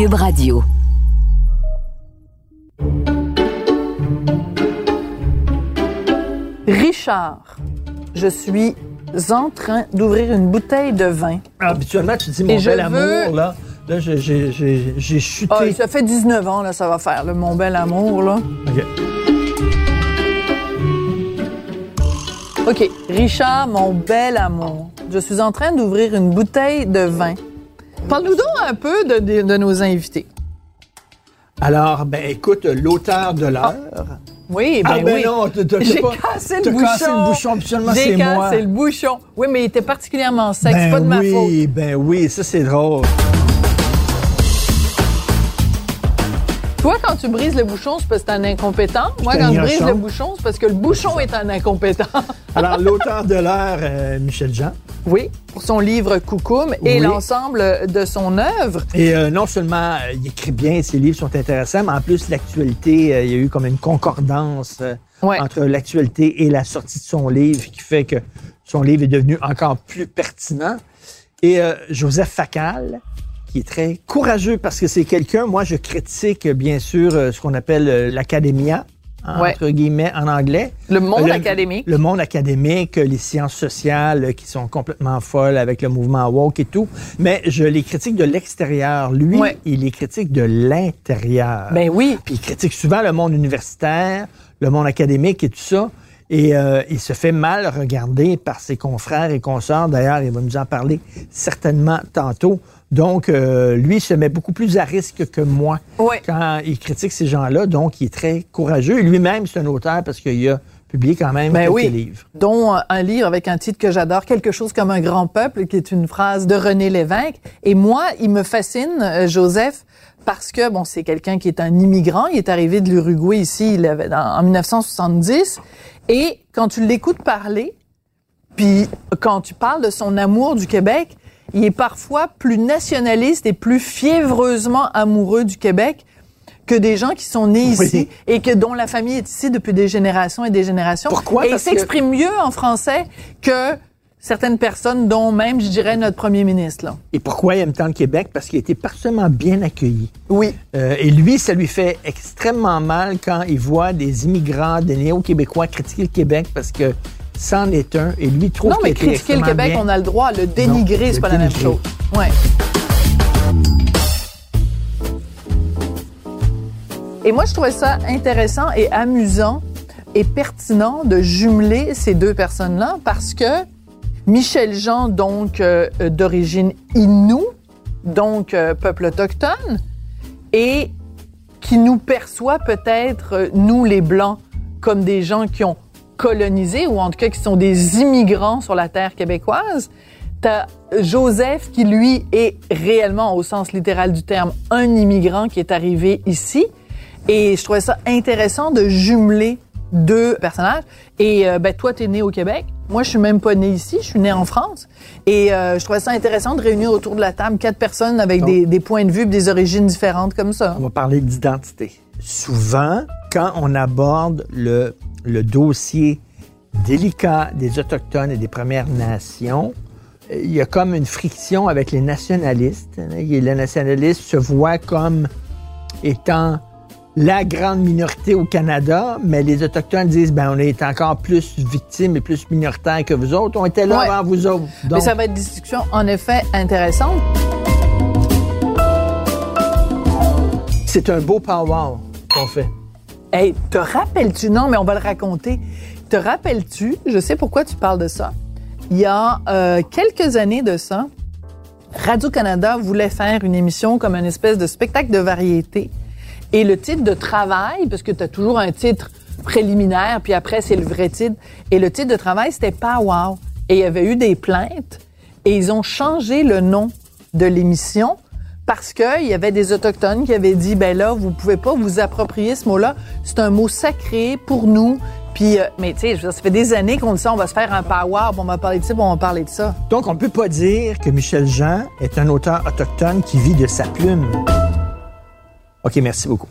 Cube Radio. Richard, je suis en train d'ouvrir une bouteille de vin. Habituellement, tu dis mon Et bel veux- amour, là. Là, j'ai- j'ai j'ai- j'ai chuté. Ah, ça fait 19 ans, là, ça va faire, le mon bel amour, là. OK. OK. Richard, mon bel amour, je suis en train d'ouvrir une bouteille de vin. Parle-nous donc un peu de, de- de nos invités. Alors, ben écoute, l'auteur de l'heure. Oui, ben, Ah, ben oui. non, J'ai cassé le bouchon. cassé le bouchon, J'ai c'est moi. cassé le bouchon. Oui, mais il était particulièrement sec. ben c'est pas de ma faute. oui, ben oui, ça c'est drôle. Toi, quand tu brises le bouchon, c'est parce que t'es un incompétent. Moi, quand je brise le bouchon, c'est parce que le bouchon est un incompétent. Alors, l'auteur de l'heure, euh, Michel Jean. Oui, pour son livre Coucoum et Oui. l'ensemble de son œuvre. Et euh, non seulement euh, il écrit bien, ses livres sont intéressants, mais en plus, l'actualité, euh, il y a eu comme une concordance Ouais. entre l'actualité et la sortie de son livre qui fait que son livre est devenu encore plus pertinent. Et Joseph Facal, qui est très courageux parce que c'est quelqu'un, moi je critique bien sûr euh, ce qu'on appelle euh, l'académia, hein, Ouais. entre guillemets en anglais. Le monde Le- académique. Le monde académique, les sciences sociales euh, qui sont complètement folles avec le mouvement woke et tout. Mais je les critique de l'extérieur. Lui, Ouais. il les critique de l'intérieur. Ben oui. Puis il critique souvent le monde universitaire, le monde académique et tout ça. Et euh, il se fait mal regarder par ses confrères et consorts. D'ailleurs, il va nous en parler certainement tantôt. Donc, euh, lui, il se met beaucoup plus à risque que moi quand il critique ces gens-là. Donc, il est très courageux. Et lui-même, c'est un auteur parce qu'il a publié quand même Ben quelques oui. livres. dont euh, un livre avec un titre que j'adore, Quelque chose comme un grand peuple, qui est une phrase de René Lévesque. Et moi, il me fascine, euh, Joseph, parce que, bon, c'est quelqu'un qui est un immigrant. Il est arrivé de l'Uruguay ici il avait, en 1970. Et quand tu l'écoutes parler, puis quand tu parles de son amour du Québec, il est parfois plus nationaliste et plus fiévreusement amoureux du Québec que des gens qui sont nés Oui. ici et que dont la famille est ici depuis des générations et des générations. Pourquoi? Et il Parce que- s'exprime mieux en français que certaines personnes, dont même, je dirais, notre premier ministre. Là. Et pourquoi il aime tant le Québec? Parce qu'il a été particulièrement bien accueilli. Oui. Euh, et lui, ça lui fait extrêmement mal quand il voit des immigrants, des néo-québécois critiquer le Québec parce que c'en est un. Et lui trouve Non, mais critiquer le Québec, bien. on a le droit. Le dénigrer, c'est pas la même chose. Ouais. Et moi, je trouvais ça intéressant et amusant et pertinent de jumeler ces deux personnes-là parce que Michel Jean, donc euh, euh, d'origine Innu, donc euh, peuple autochtone, et qui nous perçoit peut-être, nous les Blancs, comme des gens qui ont colonisé, ou en tout cas qui sont des immigrants sur la terre québécoise. T'as Joseph qui, lui, est réellement, au sens littéral du terme, un immigrant qui est arrivé ici. Et je trouvais ça intéressant de jumeler deux personnages. Et euh, ben, toi, tu es né au Québec. Moi, je suis même pas né ici. Je suis né en France. Et euh, je trouvais ça intéressant de réunir autour de la table quatre personnes avec des, des points de vue des origines différentes comme ça. On va parler d'identité. Souvent, quand on aborde le, le dossier délicat des Autochtones et des Premières Nations, il y a comme une friction avec les nationalistes. Les nationalistes se voient comme étant la grande minorité au Canada, mais les Autochtones disent, ben, on est encore plus victimes et plus minoritaires que vous autres. On était là Ouais. avant vous autres. Mais ça va être des discussions, en effet, intéressantes. c'est un beau power qu'on fait. Hey, te rappelles-tu, non, mais on va le raconter. Te rappelles-tu, je sais pourquoi tu parles de ça. Il y a euh, quelques années de ça, Radio-Canada voulait faire une émission comme une espèce de spectacle de variété. Et le titre de travail, parce que tu as toujours un titre préliminaire, puis après, c'est le vrai titre. Et le titre de travail, c'était pas wow. Et il y avait eu des plaintes. Et ils ont changé le nom de l'émission parce que il y avait des autochtones qui avaient dit ben là vous pouvez pas vous approprier ce mot-là, c'est un mot sacré pour nous. Puis euh, mais tu sais, ça fait des années qu'on dit ça, on va se faire un power, on va parler de ça, on va parler de ça. Donc, on peut pas dire que Michel Jean est un auteur autochtone qui vit de sa plume. OK, merci beaucoup.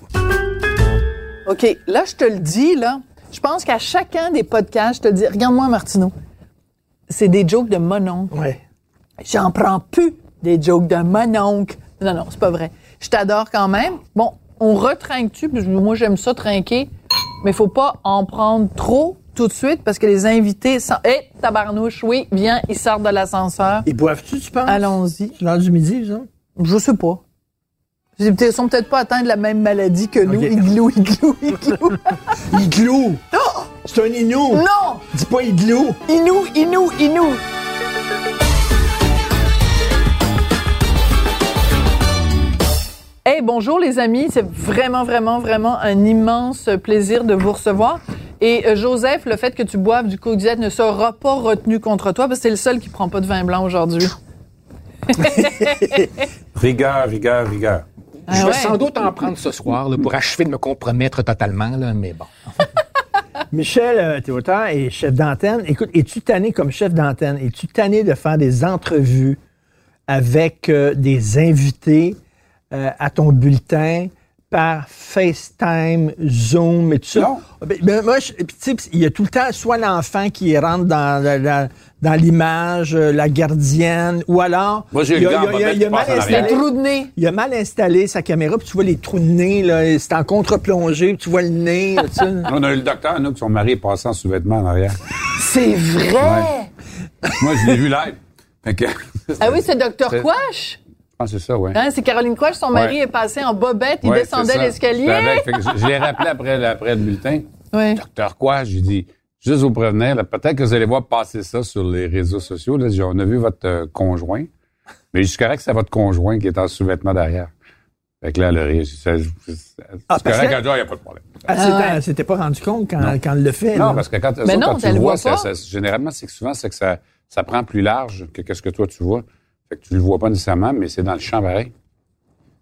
OK, là, je te le dis, là. Je pense qu'à chacun des podcasts, je te dis, regarde-moi, Martineau. C'est des jokes de mononcle. Ouais. J'en prends plus des jokes de mononcle. Non, non, c'est pas vrai. Je t'adore quand même. Bon, on retrinque-tu? Puis Moi, j'aime ça trinquer. Mais faut pas en prendre trop tout de suite parce que les invités sont... Hé, tabarnouche, oui, viens, ils sortent de l'ascenseur. Ils boivent-tu, tu penses? Allons-y. C'est l'heure du midi, ça? Je sais pas. Ils sont peut-être pas atteints de la même maladie que nous. Ok. Igloo, igloo, igloo. Igloo! C'est un inou! non! Dis pas igloo! Inou, inou, inou. Hey, bonjour les amis, c'est vraiment, vraiment, vraiment un immense plaisir de vous recevoir. Et euh, Joseph, le fait que tu boives du coke ne sera pas retenu contre toi parce que c'est le seul qui prend pas de vin blanc aujourd'hui. Rigueur, rigueur, rigueur. Ah je vais ouais? sans doute en prendre ce soir là, pour achever de me compromettre totalement, là, mais bon. Michel, euh, t'es auteur et chef d'antenne. Écoute, es-tu tanné comme chef d'antenne? Es-tu tanné de faire des entrevues avec euh, des invités euh, à ton bulletin par FaceTime, Zoom et tout ça? Non. Ben, ben, moi, je- puis tu sais, il y a tout le temps soit l'enfant qui rentre dans, la- la- dans l'image, euh, la gardienne, ou alors... Moi, j'ai il a- il il mal installé- de il a mal installé sa caméra, puis tu vois les trous de nez, là, et c'est en contre-plongée, puis tu vois le nez, là. On a eu le docteur, nous, que son mari est passé en sous-vêtements en arrière. C'est vrai! Moi, je l'ai vu live. Fait que, Ah oui, c'est Dr. C'est- Quash? Que c'est ça, ouais. Hein, c'est Caroline Quash, son mari Ouais. est passé en bobette, il Ouais, descendait l'escalier. Que je, je l'ai rappelé après, après le bulletin. Ouais. Docteur quoi? J'ai dit, juste vous prévenir, peut-être que vous allez voir passer ça sur les réseaux sociaux. Là, J'ai- on a vu votre euh, conjoint. Mais je suis correct que c'est votre conjoint qui est en sous-vêtements derrière. Fait que là, le rire, c'est correct, que- Ah, il n'y a pas de problème. Ouais. elle s'était pas rendu compte quand, quand elle le fait. Non, là. parce que quand, Mais autres, non, quand tu elle le vois, voit ça, généralement, c'est que souvent, c'est que ça, ça prend plus large que qu'est-ce que toi tu vois. Fait que tu le vois pas nécessairement, mais c'est dans le champ pareil.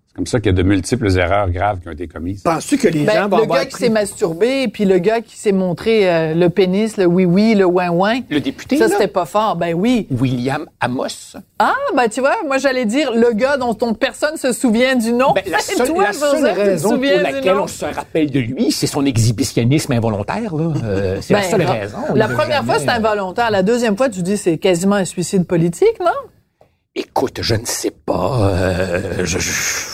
C'est comme ça qu'il y a de multiples erreurs graves qui ont été commises. Penses-tu que les Ben, gens vont le avoir gars qui s'est masturbé, puis le gars qui s'est montré euh, le pénis, le oui-oui, le ouin-ouin. Le député, Ça, là, c'était pas fort. Ben oui. William Amos, Ah, ben tu vois, moi, j'allais dire le gars dont, dont personne se souvient du nom. ben, la seule, Toi, la seule Joseph, raison pour laquelle nom? on se rappelle de lui, c'est son exhibitionnisme involontaire. là. Euh, c'est la Ben, seule ra- raison. La première fois, jamais, c'était euh, involontaire. La deuxième fois, tu dis c'est quasiment un suicide politique, non? Écoute, je ne sais pas. euh, je- je-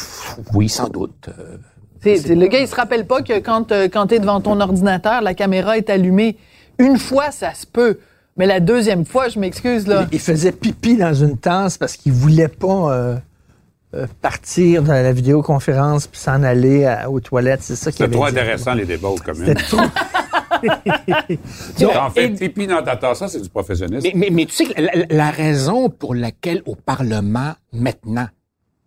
oui, sans doute. euh, le gars, il se rappelle pas que quand, euh, quand tu es devant ton ordinateur, la caméra est allumée. Une fois, ça se peut. Mais la deuxième fois, je m'excuse, là. Il faisait pipi dans une tasse parce qu'il voulait pas euh, euh, partir de la vidéoconférence puis s'en aller à- aux toilettes. C'est ça qui C'est avait trop dit. intéressant, les débats aux communes. C'était trop. On fait pipi dans ta tasse, ça, c'est du professionnalisme. Mais, mais, mais tu sais, que la, raison pour laquelle au Parlement, maintenant,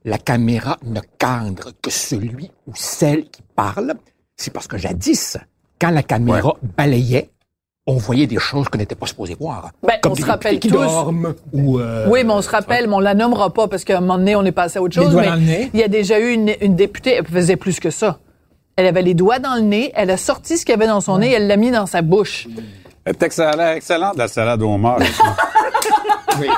la caméra ne cadre que celui ou celle qui parle, c'est parce que jadis, quand la caméra balayait, on voyait des choses qu'on n'était pas supposé voir. Ben, Comme on des se rappelle qui tous. dorment ou... euh, Oui, mais on se rappelle, mais on la nommera pas parce qu'à un moment donné, on est passé à autre chose. mais il y a déjà eu une, une députée, elle faisait plus que ça. Elle avait les doigts dans le nez, elle a sorti ce qu'il y avait dans son nez, elle l'a mis dans sa bouche. C'est excellent, excellente, la salade au homard. oui.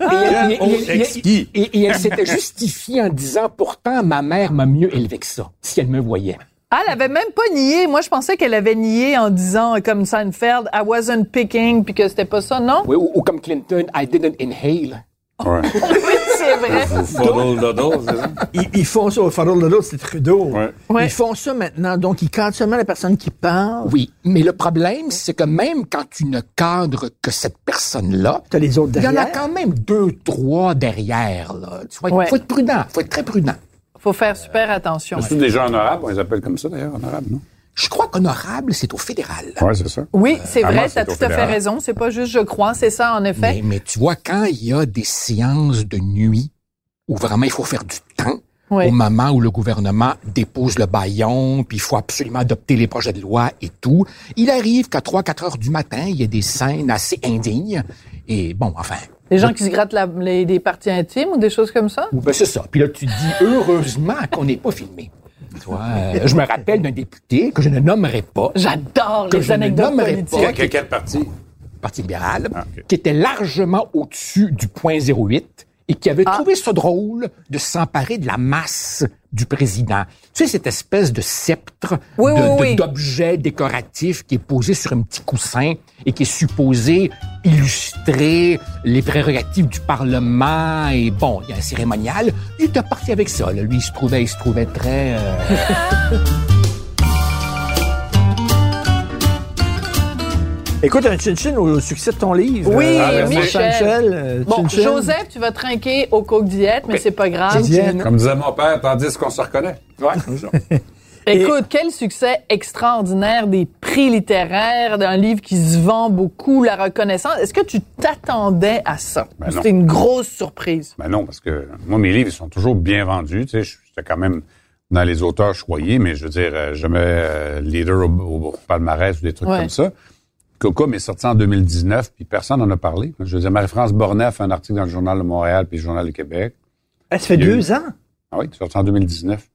Et, elle- et- et- et- elle s'était justifiée en disant, pourtant, ma mère m'a mieux élevé que ça, si elle me voyait. Ah, elle avait même pas nié. Moi, je pensais qu'elle avait nié en disant, comme Seinfeld, I wasn't picking, puis que c'était pas ça, non? Oui, ou, ou comme Clinton, I didn't inhale. Ouais. C'est vrai. Fuddle c'est ça? Ils, ils font ça au Federal de l'autre, c'est Trudeau. Ouais. Ouais. Ils font ça maintenant. Donc, ils cadrent seulement la personne qui parle. Oui, mais le problème, c'est que même quand tu ne cadres que cette personne-là, T'as les autres il y en a derrière. quand même deux, trois derrière. Là. Tu vois, il Ouais. faut être prudent, faut être très prudent. Faut faire super attention. C'est des gens honorables, on les appelle comme ça d'ailleurs, honorables, non? Je crois qu'honorable, c'est au fédéral. Oui, c'est ça. Oui, c'est Ah, vrai, t'as c'est tout à fait raison. C'est pas juste je crois, c'est ça, en effet. Mais, mais tu vois, quand il y a des séances de nuit où vraiment il faut faire du temps, Oui. au moment où le gouvernement dépose le baillon, puis il faut absolument adopter les projets de loi et tout, il arrive qu'à 3-4 heures du matin, il y a des scènes assez indignes. Et bon, enfin, Les gens qui se grattent la- les, des parties intimes ou des choses comme ça? Ben, c'est ça. Puis là, tu dis heureusement qu'on n'est pas filmé. Euh, je me rappelle d'un député que je ne nommerai pas, J'adore Que les je ne anecdotes politiques. Quel, quel parti? Parti libéral, Ah, ok. qui était largement au-dessus du point 08 et qui avait Ah. trouvé ça drôle de s'emparer de la masse du président. Tu sais, cette espèce de sceptre Oui, de- oui, de- oui. d'objet décoratif qui est posé sur un petit coussin et qui est supposé illustrer les prérogatives du Parlement. Et bon, il y a un cérémonial. Il était parti avec ça. là. Lui, il se trouvait, il se trouvait très... euh, Écoute, un chin-chin au succès de ton livre. Oui, euh, Michel. euh, Bon, chin-chin. Joseph, tu vas trinquer au coke diète, mais c'est pas grave. Diète. Comme disait mon père, tandis qu'on se reconnaît. ouais. Écoute, quel succès extraordinaire des prix littéraires, d'un livre qui se vend beaucoup, la reconnaissance. Est-ce que tu t'attendais à ça? Ben. C'était une grosse surprise. Ben non, parce que moi, mes livres, ils sont toujours bien vendus. Tu sais, j'étais quand même dans les auteurs choyés, mais je veux dire, euh, jamais euh, leader au, au palmarès ou des trucs Ouais. comme ça. Coco est sorti en 2019, puis personne n'en a parlé. Je veux dire, Marie-France Bornet a fait un article dans le Journal de Montréal puis le Journal du Québec. Ah, ça fait eu- deux ans? Ah oui, sorti en 2019.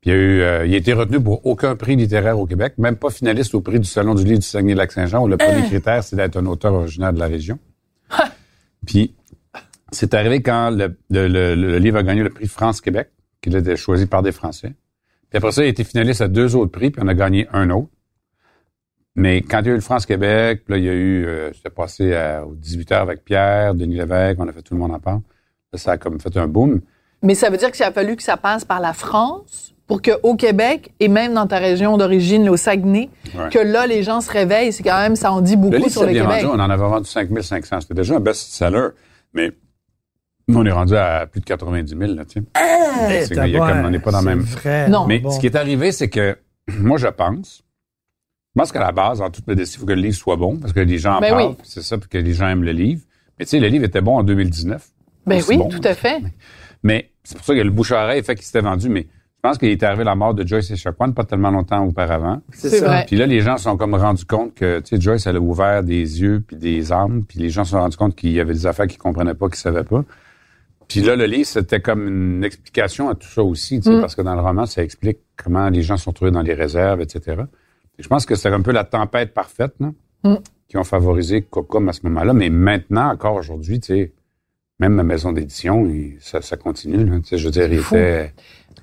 Puis il, y a eu, euh, il a été retenu pour aucun prix littéraire au Québec, même pas finaliste au prix du Salon du livre du Saguenay-Lac-Saint-Jean, où le premier critère, c'est d'être un auteur originaire de la région. Puis c'est arrivé quand le, le- le- le livre a gagné le prix France-Québec, qu'il a été choisi par des Français. Puis après ça, il a été finaliste à deux autres prix, puis on a gagné un autre. Mais quand il y a eu le France-Québec, puis là, il y a eu, euh, j'étais passé à, aux 18 heures avec Pierre, Denis Lévesque, on a fait tout le monde en parle. Là, ça a comme fait un boom. Mais ça veut dire qu'il a fallu que ça passe par la France pour qu'au Québec, et même dans ta région d'origine, au Saguenay, Ouais. que là, les gens se réveillent. C'est quand même, ça en dit beaucoup Le livre sur le bien Québec. vendu. On en avait vendu 5500. C'était déjà un best-seller. Mais nous, on est rendu à plus de 90 000, là, tu sais. C'est qu'il y a comme- on n'est pas dans le même- vrai. Non. Mais Bon. ce qui est arrivé, c'est que moi, je pense, je pense qu'à la base, en toute modestie, il faut que le livre soit bon, parce que les gens en Ben parlent, oui. c'est ça, puis que les gens aiment le livre. Mais tu sais, le livre était bon en 2019. Ben oui, bon. tout à fait. Mais c'est pour ça que le bouche-à-oreille fait qu'il s'était vendu. Mais je pense qu'il est arrivé la mort de Joyce Echaquan pas tellement longtemps auparavant. C'est ça. vrai. Puis là, les gens se sont comme rendus compte que, tu sais, Joyce, elle a ouvert des yeux puis des âmes, puis les gens se sont rendus compte qu'il y avait des affaires qu'ils comprenaient pas, qu'ils savaient pas. Puis là, le livre, c'était comme une explication à tout ça aussi, tu sais, parce que dans le roman, ça explique comment les gens sont trouvés dans les réserves, etc. Et je pense que c'était un peu la tempête parfaite, là, qui ont favorisé Cocom à ce moment-là. Mais maintenant, encore aujourd'hui, tu sais, même ma maison d'édition, ça, ça continue, là. Tu sais, je veux dire, il était...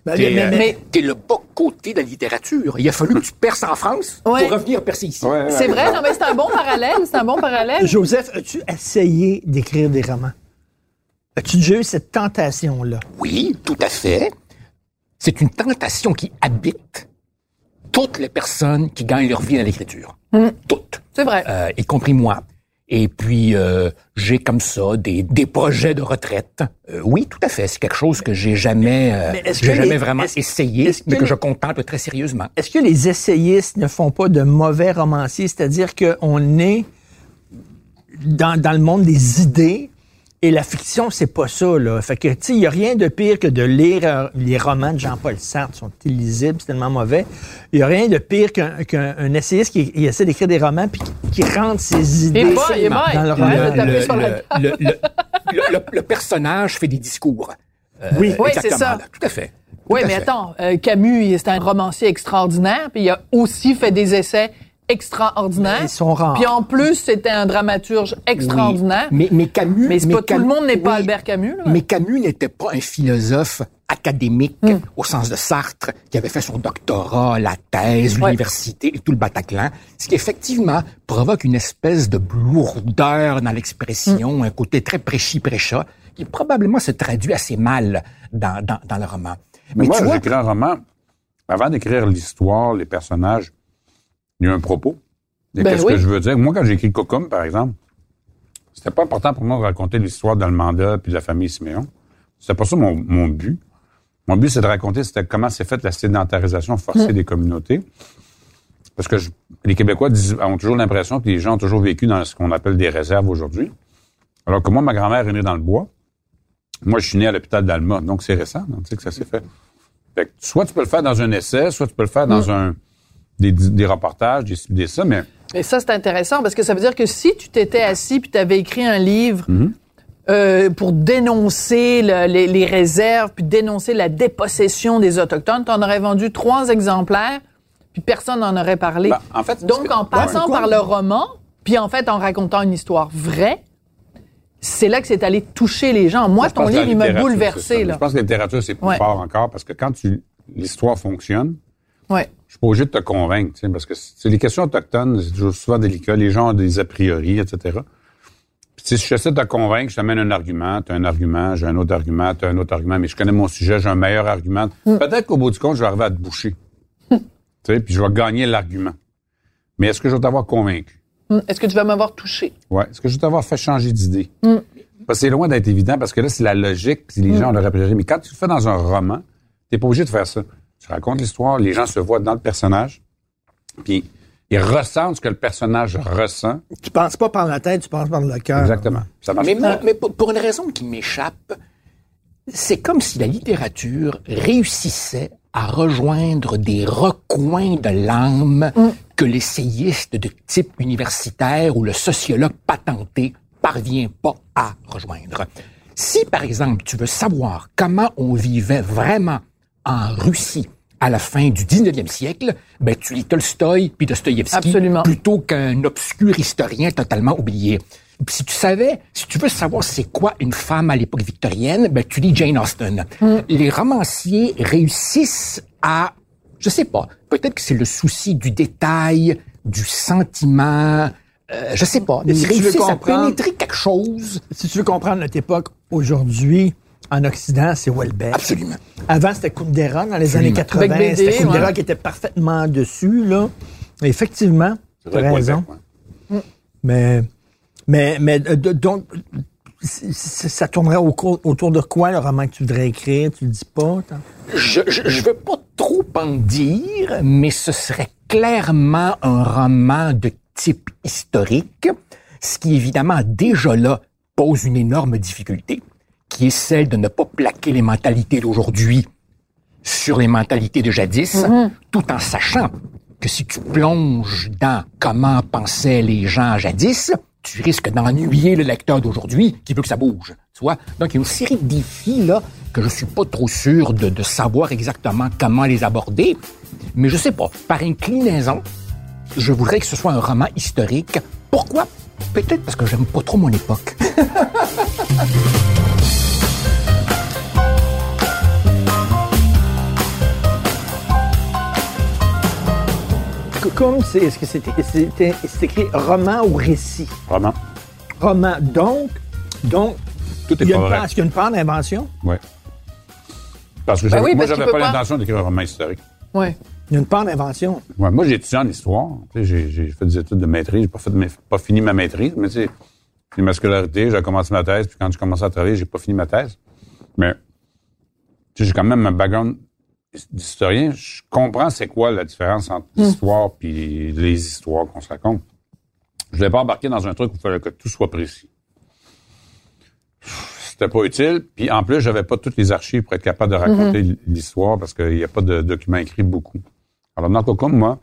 Ben, T'es, mais- euh, mais- mais- t'es le bas côté de la littérature. Il a fallu que tu perces en France Ouais. pour revenir percer ici. Ouais, C'est vrai, non, mais c'est un bon parallèle. C'est un bon parallèle. Joseph, as-tu essayé d'écrire des romans? As-tu déjà eu cette tentation-là? Oui, tout à fait. C'est une tentation qui habite toutes les personnes qui gagnent leur vie dans l'écriture. Toutes. C'est vrai. Euh, y compris moi. Et puis, euh, j'ai comme ça des, des projets de retraite. Euh, oui, tout à fait. C'est quelque chose que j'ai jamais, euh, j'ai jamais les- vraiment essayé, que mais que les- je contemple très sérieusement. Est-ce que les essayistes ne font pas de mauvais romanciers? C'est-à-dire qu'on est dans, dans le monde des idées et la fiction, c'est pas ça, là. Fait que, tu sais, il n'y a rien de pire que de lire euh, les romans de Jean-Paul Sartre. Ils sont illisibles, c'est tellement mauvais. Il n'y a rien de pire qu'un qu'un- un essayiste qui, qui essaie d'écrire des romans puis qui, qui rentre ses idées bon. dans le roman. le, sur la le- le- le- le- le- le personnage fait des discours. Euh, Oui. Oui, c'est exactement, ça. là. Tout à fait. Tout Oui, à mais fait. attends, euh, Camus, c'est un romancier extraordinaire, puis il a aussi fait des essais extraordinaires. Ils sont rares. Puis en plus, c'était un dramaturge extraordinaire. Oui. Mais, mais Camus. Mais c'est pas tout le monde n'est pas oui. Albert Camus. Là. Mais Camus n'était pas un philosophe académique Hmm. au sens de Sartre, qui avait fait son doctorat, la thèse, Ouais. l'université et tout le Bataclan, ce qui effectivement provoque une espèce de lourdeur dans l'expression, Hmm. un côté très prêchi-prêcha, qui probablement se traduit assez mal dans, dans, dans le roman. Mais moi, tu vois, j'écris un roman. Avant d'écrire l'histoire, les personnages, il y a un propos. Et Ben Qu'est-ce oui. que je veux dire? Moi, quand j'ai écrit Cocum, par exemple, c'était pas important pour moi de raconter l'histoire d'Almanda puis de la famille Siméon. C'était pas ça mon, mon but. Mon but, c'est de raconter c'était comment s'est faite la sédentarisation forcée des communautés. Parce que je- les Québécois disent- ont toujours l'impression que les gens ont toujours vécu dans ce qu'on appelle des réserves aujourd'hui. Alors que moi, ma grand-mère est née dans le bois. Moi, je suis né à l'hôpital d'Alma, donc c'est récent, donc, tu sais que ça s'est fait. Fait que soit tu peux le faire dans un essai, soit tu peux le faire dans un des, des reportages, des, des ça, mais Et ça, c'est intéressant parce que ça veut dire que si tu t'étais assis puis tu avais écrit un livre Mhm. euh, pour dénoncer le- les, les réserves, puis dénoncer la dépossession des Autochtones. Tu en aurais vendu trois exemplaires, puis personne n'en aurait parlé. Ben, en fait, Donc, en passant par le roman, puis en fait en racontant une histoire vraie, c'est là que c'est allé toucher les gens. Moi, ton livre, il m'a bouleversé. Là. Je pense que la littérature, c'est plus Ouais. fort encore parce que quand tu l'histoire fonctionne, Ouais. je suis pas obligé de te convaincre, tu parce que c'est les questions autochtones, c'est toujours souvent délicat. Les gens ont des a priori, etc. Puis, tu sais, si j'essaie de te convaincre, je t'amène un argument, tu as un argument, j'ai un autre argument, tu as un autre argument, mais je connais mon sujet, j'ai un meilleur argument. Mm. Peut-être qu'au bout du compte, je vais arriver à te boucher. tu sais, puis je vais gagner l'argument. Mais est-ce que je vais t'avoir convaincu? Hum, Est-ce que tu vas m'avoir touché? Ouais. Est-ce que je vais t'avoir fait changer d'idée? Mm. Parce que c'est loin d'être évident parce que là, c'est la logique, puis les gens l'auraient priori. Mais quand tu le fais dans un roman, t'es pas obligé de faire ça. Tu racontes l'histoire, les gens se voient dans le personnage, puis ils ressentent ce que le personnage ressent. Tu penses pas par la tête, tu penses par le cœur. Exactement. Ça marche. Mais, mais pour, une raison qui m'échappe, c'est comme si la littérature réussissait à rejoindre des recoins de l'âme que l'essayiste de type universitaire ou le sociologue patenté parvient pas à rejoindre. Si, par exemple, tu veux savoir comment on vivait vraiment en Russie à la fin du 19e siècle, ben, tu lis Tolstoï puis Dostoïevski plutôt qu'un obscur historien totalement oublié. Puis Si tu savais, si tu veux savoir c'est quoi une femme à l'époque victorienne, ben tu lis Jane Austen. Les romanciers réussissent à, je sais pas, peut-être que c'est le souci du détail, du sentiment, euh, je sais pas, Mais ils si réussissent à pénétrer quelque chose. Si tu veux comprendre notre époque aujourd'hui, en Occident, c'est Welbeck. Absolument. Avant, c'était Kundera dans les Absolument. années 80. Avec BD, C'était Kundera ouais. qui était parfaitement dessus, là. Effectivement, tu C'est as vrai, raison. Ouais. Mais, mais, mais euh, de- donc, ça tournerait au cours- autour de quoi le roman que tu voudrais écrire? Tu le dis pas? Je, je, je veux pas trop en dire, mais ce serait clairement un roman de type historique, ce qui évidemment déjà là pose une énorme difficulté, qui est celle de ne pas plaquer les mentalités d'aujourd'hui sur les mentalités de jadis, tout en sachant que si tu plonges dans comment pensaient les gens jadis, tu risques d'ennuyer le lecteur d'aujourd'hui qui veut que ça bouge. Tu vois? Donc, il y a une série de défis, là, que je suis pas trop sûr de, de savoir exactement comment les aborder. Mais je sais pas. Par inclinaison, je voudrais que ce soit un roman historique. Pourquoi? Peut-être parce que j'aime pas trop mon époque. Comme c'est, est-ce que c'était, c'était- c'est écrit roman ou récit? Vraiment. Roman. Donc, donc, Tout est il y a pas une vrai. part, est-ce qu'il y a une part d'invention? Ouais. Parce que Ben j'avais- oui, moi, j'avais peut pas l'intention d'écrire un roman historique. Ouais. Il y a une part d'invention. Ouais, moi, j'ai étudié en histoire. Tu sais, J'ai j'ai fait des études de maîtrise. J'ai pas, fait pas fini ma maîtrise, mais tu sais, c'est ma scolarité. J'ai commencé ma thèse, puis quand j'ai commencé à travailler, j'ai pas fini ma thèse. Mais tu sais, j'ai quand même un background d'historien. Je comprends c'est quoi la différence entre l'histoire puis les histoires qu'on se raconte. Je voulais pas embarquer dans un truc où il fallait que tout soit précis. C'était pas utile. Puis en plus, j'avais pas toutes les archives pour être capable de raconter l'histoire parce qu'il n'y a pas de documents écrits beaucoup. Alors, dans le cas comme moi,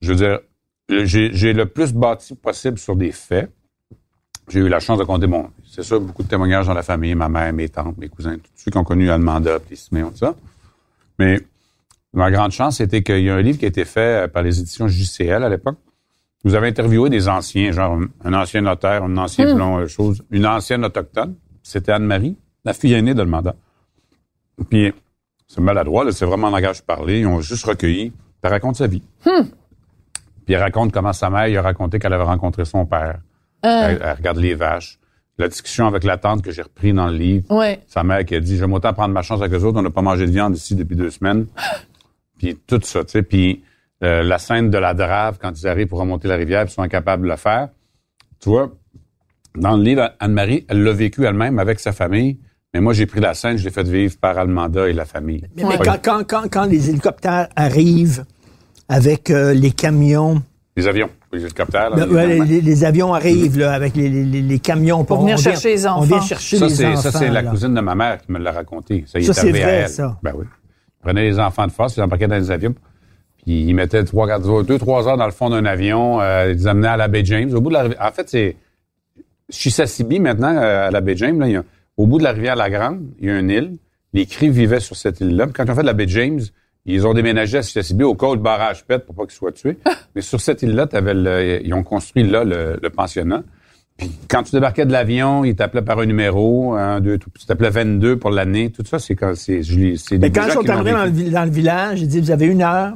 je veux dire, j'ai j'ai le plus bâti possible sur des faits. J'ai eu la chance de compter, bon, c'est sûr, beaucoup de témoignages dans la famille, ma mère, mes tantes, mes cousins, tous ceux qui ont connu Almanda, puis Siméon, tout ça. Mais ma grande chance, c'était qu'il y a un livre qui a été fait euh, par les éditions JCL à l'époque. Vous avez interviewé des anciens, genre un- ancien notaire, un ancien blond, euh, chose, une ancienne autochtone. C'était Anne-Marie, la fille aînée d'Almanda. Puis, c'est maladroit, là, c'est vraiment un langage parlé. Ils ont juste recueilli. Puis elle raconte sa vie. Puis elle raconte comment sa mère, il a raconté qu'elle avait rencontré son père. Elle, elle regarde les vaches. La discussion avec la tante que j'ai repris dans le livre. Ouais. Sa mère qui a dit, j'aime autant prendre ma chance avec eux autres, on n'a pas mangé de viande ici depuis deux semaines. puis tout ça, tu sais. Puis euh, la scène de la drave, quand ils arrivent pour remonter la rivière, puis ils sont incapables de le faire. Tu vois, dans le livre, Anne-Marie, elle l'a vécu elle-même avec sa famille. Mais moi, j'ai pris la scène, je l'ai fait vivre par Almanda et la famille. Mais, mais Pas- quand, quand, quand, quand les hélicoptères arrivent avec euh, les camions, Les avions, les hélicoptères. là, ben, les, les avions arrivent là, avec les, les- les- les camions Pour on venir vient- chercher les On vient enfants. chercher Ça, les c'est, enfants. ça, c'est la cousine de ma mère qui me l'a raconté. Ça, il Ça, est c'est arrivé vrai, à elle. ça. Ben oui. Il prenait les enfants de force, ils embarquaient dans les avions, puis ils mettaient trois, quatre, deux, trois heures dans le fond d'un avion, euh, ils les amenaient à la baie James. Au bout de la rivière- En fait, c'est Chisasibi, maintenant, euh, à la baie James, là, il y a- au bout de la rivière La Grande, il y a une île. Les cris vivaient sur cette île-là. Puis Quand ils ont fait la baie James, ils ont déménagé à Chisasibi au cas où le barrage pète pour pas qu'ils soient tués. Mais sur cette île-là, ils ont construit là le, le pensionnat. Puis quand tu débarquais de l'avion, ils t'appelaient par un numéro, un, deux, tout, tu t'appelais 22 pour l'année. Tout ça, c'est quand c'est, Mais des quand ils sont arrivés dans le, dans village, ils disent Vous avez une heure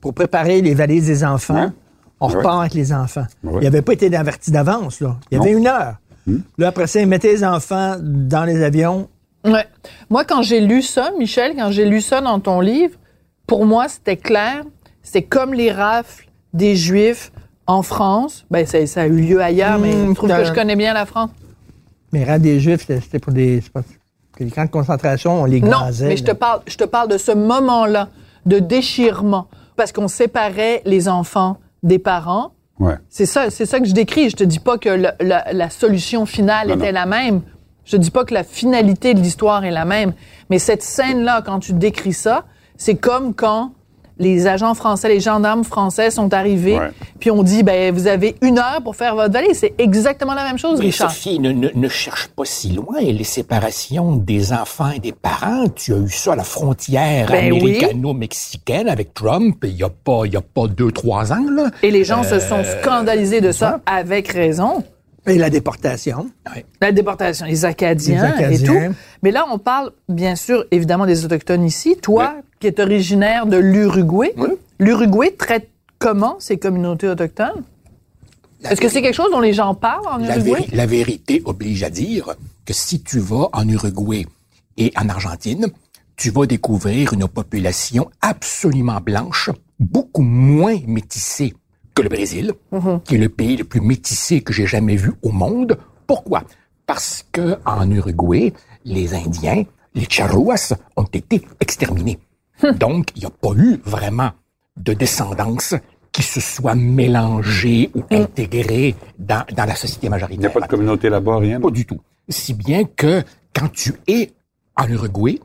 pour préparer les valises des enfants. Ouais. On Ouais. repart avec les enfants. Ouais. Il n'avait pas été averti d'avance. là. Il y avait une heure. Là, après ça, ils mettaient les enfants dans les avions. Ouais. Moi, quand j'ai lu ça, Michel, quand j'ai lu ça dans ton livre, pour moi, c'était clair. C'est comme les rafles des Juifs en France. Ben, ça, ça a eu lieu ailleurs, mais Mmh, je trouve que je connais bien la France. Mais rats des Juifs, c'était pour des, c'est pas- que les camps de concentration, on les Non, gazait. mais je te parle, je te parle de ce moment-là de déchirement parce qu'on séparait les enfants des parents. Ouais. C'est ça, c'est ça que je décris. Je te dis pas que le- la, la solution finale Non, était non. la même. Je te dis pas que la finalité de l'histoire est la même. Mais cette scène-là, quand tu décris ça, c'est comme quand les agents français, les gendarmes français sont arrivés, Ouais. puis on dit, ben, vous avez une heure pour faire votre valise. C'est exactement la même chose, Oui, Richard. Sophie, ne, ne, ne cherche pas si loin. Les séparations des enfants et des parents, tu as eu ça à la frontière Ben oui. américano-mexicaine avec Trump il y a pas, il y a pas deux, trois ans, là. Et les gens se Euh, sont scandalisés de ça, avec raison. Et la déportation. La déportation, les Acadiens, Les Acadiens. et tout. Mais là, on parle, bien sûr, évidemment, des Autochtones ici. Toi, qui es originaire de l'Uruguay, l'Uruguay traite comment ces communautés autochtones? Est-ce que c'est quelque chose dont les gens parlent en La, Uruguay? véri- la vérité oblige à dire que si tu vas en Uruguay et en Argentine, tu vas découvrir une population absolument blanche, beaucoup moins métissée que le Brésil, qui est le pays le plus métissé que j'ai jamais vu au monde. Pourquoi? Parce que en Uruguay, les Indiens, les Charruas, ont été exterminés. Donc, il n'y a pas eu vraiment de descendance qui se soit mélangée ou intégrée dans, dans la société Il n'y a majoritaire. pas de communauté là-bas, rien. Pas du tout. Si bien que quand tu es en Uruguay,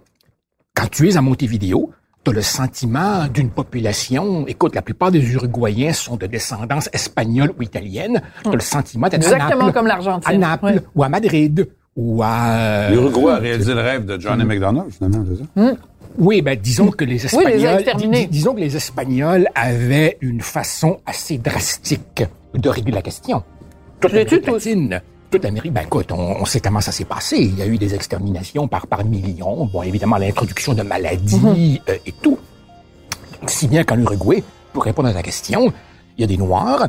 quand tu es à Montevideo, tu as le sentiment d'une population, écoute, la plupart des Uruguayens sont de descendance espagnole ou italienne, tu as le sentiment d'être à Exactement Naples, comme l'Argentine. à Naples ou à Madrid ou à... L'Uruguay a réalisé le rêve de Johnny McDonald, finalement, c'est ça? Oui, ben disons que les Oui, Espagnols, les dis- disons que les Espagnols avaient une façon assez drastique de régler la question. Toute l'Amérique latine, toute l'Amérique, ben écoute, on, on sait comment ça s'est passé. Il y a eu des exterminations par par millions. Bon, évidemment, l'introduction de maladies Mhm. euh, et tout. Si bien qu'en Uruguay, pour répondre à ta question, il y a des Noirs,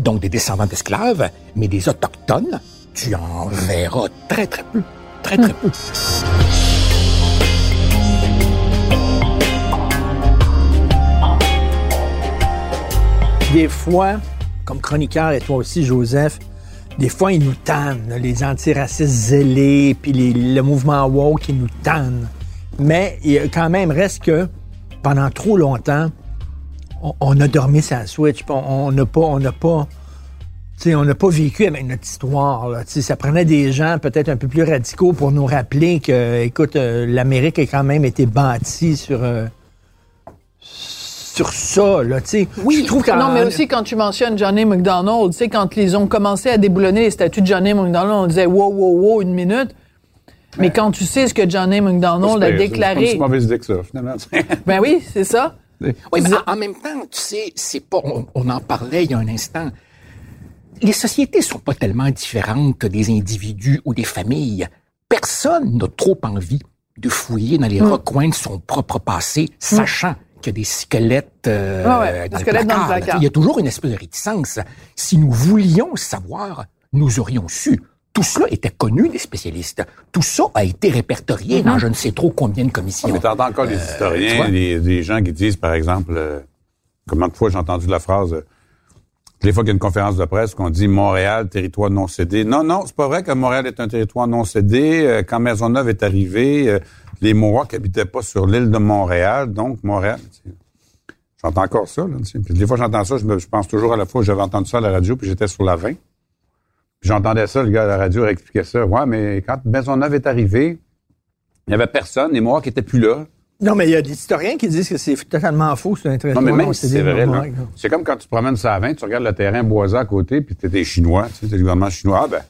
donc des descendants d'esclaves, mais des autochtones, tu en verras très très peu, très très peu. Des fois, comme chroniqueur, et toi aussi, Joseph, des fois, ils nous tannent, les antiracistes zélés, puis les- le mouvement woke, ils nous tannent. Mais il quand même, reste que pendant trop longtemps, on, a dormi sa switch, on n'a pas, on n'a pas, tu sais, on n'a pas vécu avec notre histoire. Là. Ça prenait des gens peut-être un peu plus radicaux pour nous rappeler que, écoute, euh, l'Amérique a quand même été bâtie sur, euh, sur ça. Là, tu sais. Oui, Je trouve qu'en- non, mais aussi quand tu mentionnes Johnny McDonald, tu sais, quand ils ont commencé à déboulonner les statuts de Johnny McDonald, on disait wow, wow, wow, une minute. Mais quand tu sais ce que Johnny McDonald a C'est déclaré, si mauvaise idée que ça, finalement. ben oui, c'est ça. Oui, mais en, en même temps, tu sais, c'est pas. On, on en parlait il y a un instant. Les sociétés sont pas tellement différentes des individus ou des familles. Personne n'a trop envie de fouiller dans les Hmm. recoins de son propre passé, sachant qu'il y a des squelettes, euh, ouais, dans, des le squelettes dans le placard. placard. Il y a toujours une espèce de réticence. Si nous voulions savoir, nous aurions su. Tout cela était connu des spécialistes. Tout ça a été répertorié dans je ne sais trop combien de commissions. Mais t'entends encore des vois? historiens, des, des gens qui disent, par exemple, euh, combien de fois j'ai entendu la phrase, euh, les fois qu'il y a une conférence de presse qu'on dit Montréal, territoire non cédé. Non, non, c'est pas vrai que Montréal est un territoire non cédé. Euh, quand Maisonneuve est arrivée, euh, les Mohawks habitaient pas sur l'île de Montréal, donc Montréal. J'entends encore ça. Là. Puis des fois, j'entends ça, je, me- je pense toujours à la fois où j'avais entendu ça à la radio, puis j'étais sur la 20. Puis j'entendais ça, le gars à la radio expliquait ça. Ouais, mais quand Maisonneuve est arrivée, il y avait personne, les Mohawks étaient plus là. Non, mais il y a des historiens qui disent que c'est totalement faux, c'est un Non, mais même si c'est vrai, c'est comme quand tu te promènes sur la 20, tu regardes le terrain boisé à côté, puis t'es des Chinois, tu sais, t'es le gouvernement chinois. Ah, ben,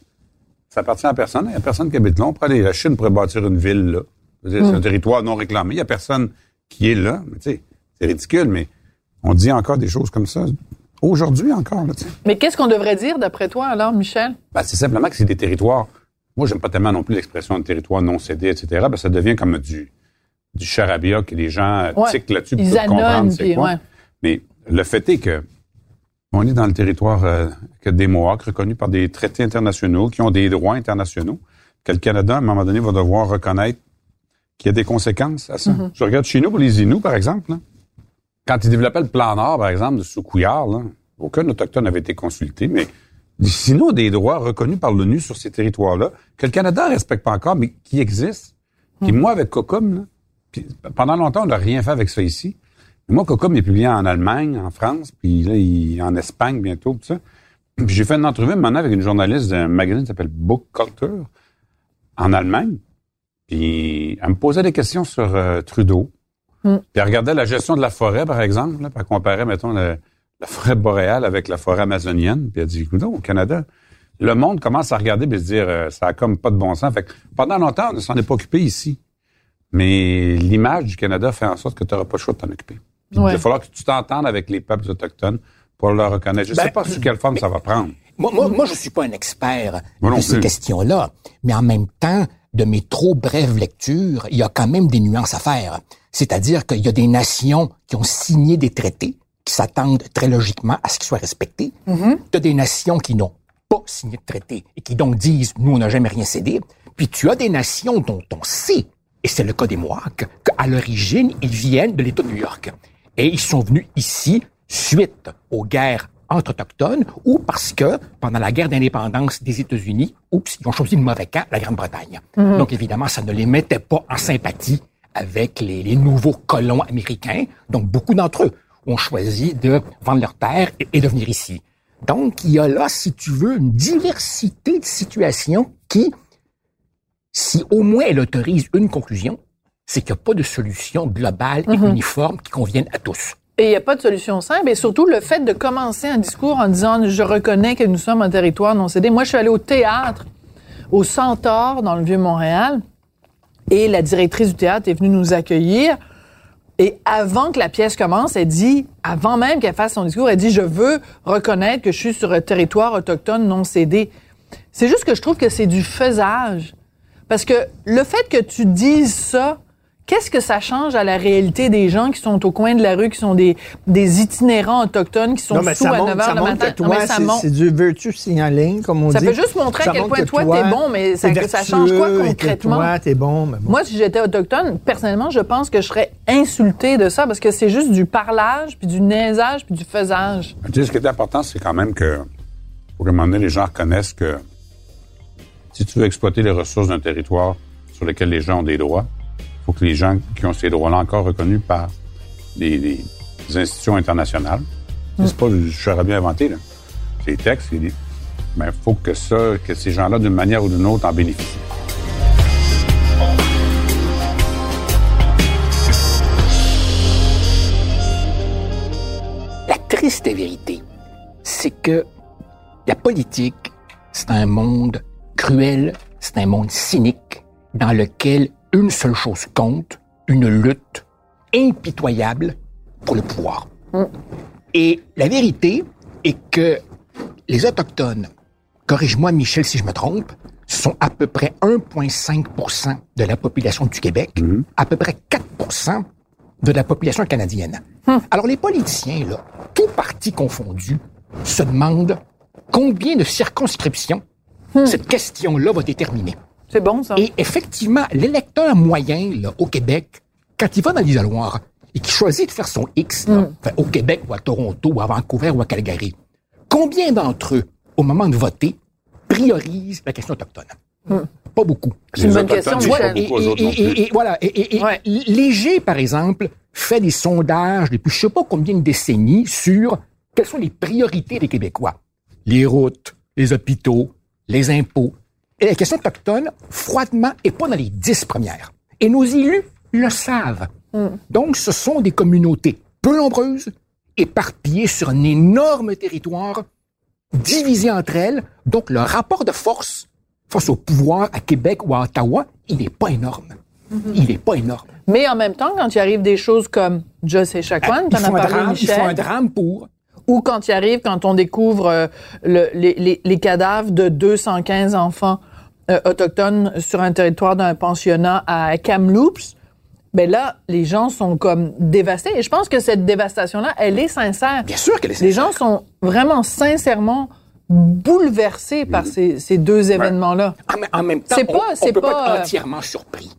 ça appartient à personne. Il n'y a personne qui habite là. On pourrait aller, la Chine pourrait bâtir une ville là. C'est un territoire non réclamé. Il n'y a personne qui est là. Mais tu sais, c'est ridicule, mais on dit encore des choses comme ça. Aujourd'hui encore, là. Mais qu'est-ce qu'on devrait dire d'après toi alors, Michel? Ben, c'est simplement que c'est des territoires. Moi, j'aime pas tellement non plus l'expression de territoire non cédé, etc. Ben, ça devient comme du, du charabia que les gens Ouais. tiquent là-dessus pour comprendre c'est quoi. ouais. Mais le fait est que on est dans le territoire euh, que des Mohawks reconnus par des traités internationaux, qui ont des droits internationaux, que le Canada, à un moment donné, va devoir reconnaître qu'il y a des conséquences à ça. Mm-hmm. Je regarde chez nous pour les Inuits, par exemple. là. Quand ils développaient le plan Nord, par exemple, de Soukouillard, là, aucun Autochtone n'avait été consulté, mais les Inuits ont des droits reconnus par l'ONU sur ces territoires-là, que le Canada ne respecte pas encore, mais qui existent. Puis moi, avec COCOM, là, puis pendant longtemps, on n'a rien fait avec ça ici. Mais moi, COCOM est publié en Allemagne, en France, puis là, il, en Espagne bientôt, tout ça. Puis j'ai fait une entrevue maintenant avec une journaliste d'un magazine qui s'appelle Book Culture en Allemagne. Puis elle me posait des questions sur euh, Trudeau. Puis elle regardait la gestion de la forêt, par exemple, là, puis elle comparait, mettons, le- la forêt boréale avec la forêt amazonienne. Puis elle dit, écoute, au Canada, le monde commence à regarder et se dire, euh, ça a comme pas de bon sens. Fait que pendant longtemps, on ne s'en est pas occupé ici. Mais l'image du Canada fait en sorte que tu n'auras pas le choix de t'en occuper. Puis Ouais. Il va falloir que tu t'entendes avec les peuples autochtones pour leur reconnaître. Je ne Ben, sais pas sous quelle forme ça va prendre. Moi, moi, moi, je suis pas un expert Moi de ces questions-là, mais en même temps, de mes trop brèves lectures, il y a quand même des nuances à faire. C'est-à-dire qu'il y a des nations qui ont signé des traités qui s'attendent très logiquement à ce qu'ils soient respectés. Tu as des nations qui n'ont pas signé de traité et qui donc disent nous on n'a jamais rien cédé. Puis tu as des nations dont on sait, et c'est le cas des Mohawks, qu'à l'origine ils viennent de l'État de New York et ils sont venus ici suite aux guerres entre autochtones ou parce que pendant la guerre d'indépendance des États-Unis, oups, ils ont choisi le mauvais camp, la Grande-Bretagne. Donc évidemment, ça ne les mettait pas en sympathie avec les, les nouveaux colons américains. Donc beaucoup d'entre eux ont choisi de vendre leurs terres et, et de venir ici. Donc il y a là, si tu veux, une diversité de situations qui, si au moins elle autorise une conclusion, c'est qu'il n'y a pas de solution globale et uniforme qui convienne à tous. Et il n'y a pas de solution simple. Et surtout, le fait de commencer un discours en disant Je reconnais que nous sommes un territoire non cédé. Moi, je suis allée au théâtre, au Centaure, dans le Vieux-Montréal, et la directrice du théâtre est venue nous accueillir. Et avant que la pièce commence, elle dit, avant même qu'elle fasse son discours, elle dit Je veux reconnaître que je suis sur un territoire autochtone non cédé. C'est juste que je trouve que c'est du faisage. Parce que le fait que tu dises ça, qu'est-ce que ça change à la réalité des gens qui sont au coin de la rue, qui sont des, des itinérants autochtones, qui sont Non, mais sous ça à montre, 9 h ça le matin? que Non, toi, mais ça c'est- du virtue signaling, comme on Ça dit. peut juste montrer à quel point que toi, t'es bon, mais ça- que ça change quoi concrètement? Toi, t'es bon, mais bon. Moi, si j'étais autochtone, personnellement, je pense que je serais insultée de ça parce que c'est juste du parlage, puis du niaisage, puis du faisage. Tu sais, ce qui est important, c'est quand même que, pour qu'à un moment donné, les gens reconnaissent que si tu veux exploiter les ressources d'un territoire sur lequel les gens ont des droits, faut que les gens qui ont ces droits-là encore reconnus par des, des institutions internationales, c'est pas du charabia inventé, là. C'est des textes, c'est des... Mais il faut que ça, que ces gens-là, d'une manière ou d'une autre, en bénéficient. La triste vérité, c'est que la politique, c'est un monde cruel, c'est un monde cynique dans lequel une seule chose compte, une lutte impitoyable pour le pouvoir. Et la vérité est que les Autochtones, corrige-moi Michel si je me trompe, sont à peu près 1,5% de la population du Québec, à peu près 4% de la population canadienne. Alors les politiciens, là, tout parti confondu, se demandent combien de circonscriptions cette question-là va déterminer. C'est bon, ça? Et effectivement, l'électeur moyen là, au Québec, quand il va dans l'isoloir et qu'il choisit de faire son X là, fait, au Québec ou à Toronto ou à Vancouver ou à Calgary, combien d'entre eux, au moment de voter, priorisent la question autochtone? Pas beaucoup. C'est une bonne question, Michel. Et, voilà. Et, et- et Ouais. Léger, par exemple, fait des sondages depuis je sais pas combien de décennies sur quelles sont les priorités des Québécois. Les routes, les hôpitaux, les impôts. Et la question autochtone, froidement, est pas dans les dix premières. Et nos élus le savent. Donc, ce sont des communautés peu nombreuses, éparpillées sur un énorme territoire, divisées entre elles. Donc, le rapport de force face au pouvoir à Québec ou à Ottawa, il n'est pas énorme. Il n'est pas énorme. Mais en même temps, quand il arrive des choses comme Just et Chacoan, Ils t'en as font, un parlé, drame, ils font un drame pour... ou quand il arrive, quand on découvre euh, le- les, les- les cadavres de 215 enfants euh, autochtones sur un territoire d'un pensionnat à Kamloops, ben là, les gens sont comme dévastés. Et je pense que cette dévastation-là, elle est sincère. Bien sûr qu'elle est Les sincère. gens sont vraiment sincèrement bouleversés par ces, ces deux événements-là. En, même- en même temps, on- pas- on, c'est peut pas, pas, euh, être entièrement surpris.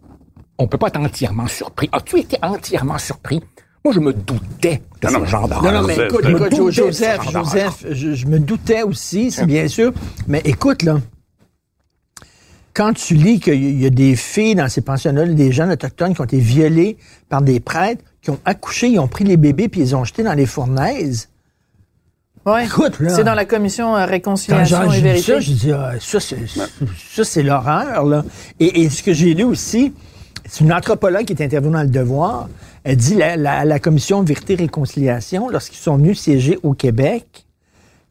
On peut pas être entièrement surpris. As-tu été entièrement surpris? Moi, je me doutais de Non, ce non, genre Non, non, mais Joseph, écoute, je me écoute, Joseph. Joseph, je, je me doutais aussi, c'est bien sûr. Mais écoute, là, quand tu lis qu'il y a- des filles dans ces pensionnats, des jeunes autochtones qui ont été violés par des prêtres, qui ont accouché, ils ont pris les bébés puis ils les ont jetés dans les fournaises. Ouais. Écoute, là. C'est dans la commission euh, Quand réconciliation et vérité. ça, ah, ça, c'est, ça, c'est l'horreur, là. Et, et ce que j'ai lu aussi, c'est une anthropologue qui est intervenue dans Le Devoir. Elle dit, la, la, la commission Vérité-Réconciliation, lorsqu'ils sont venus siéger au Québec,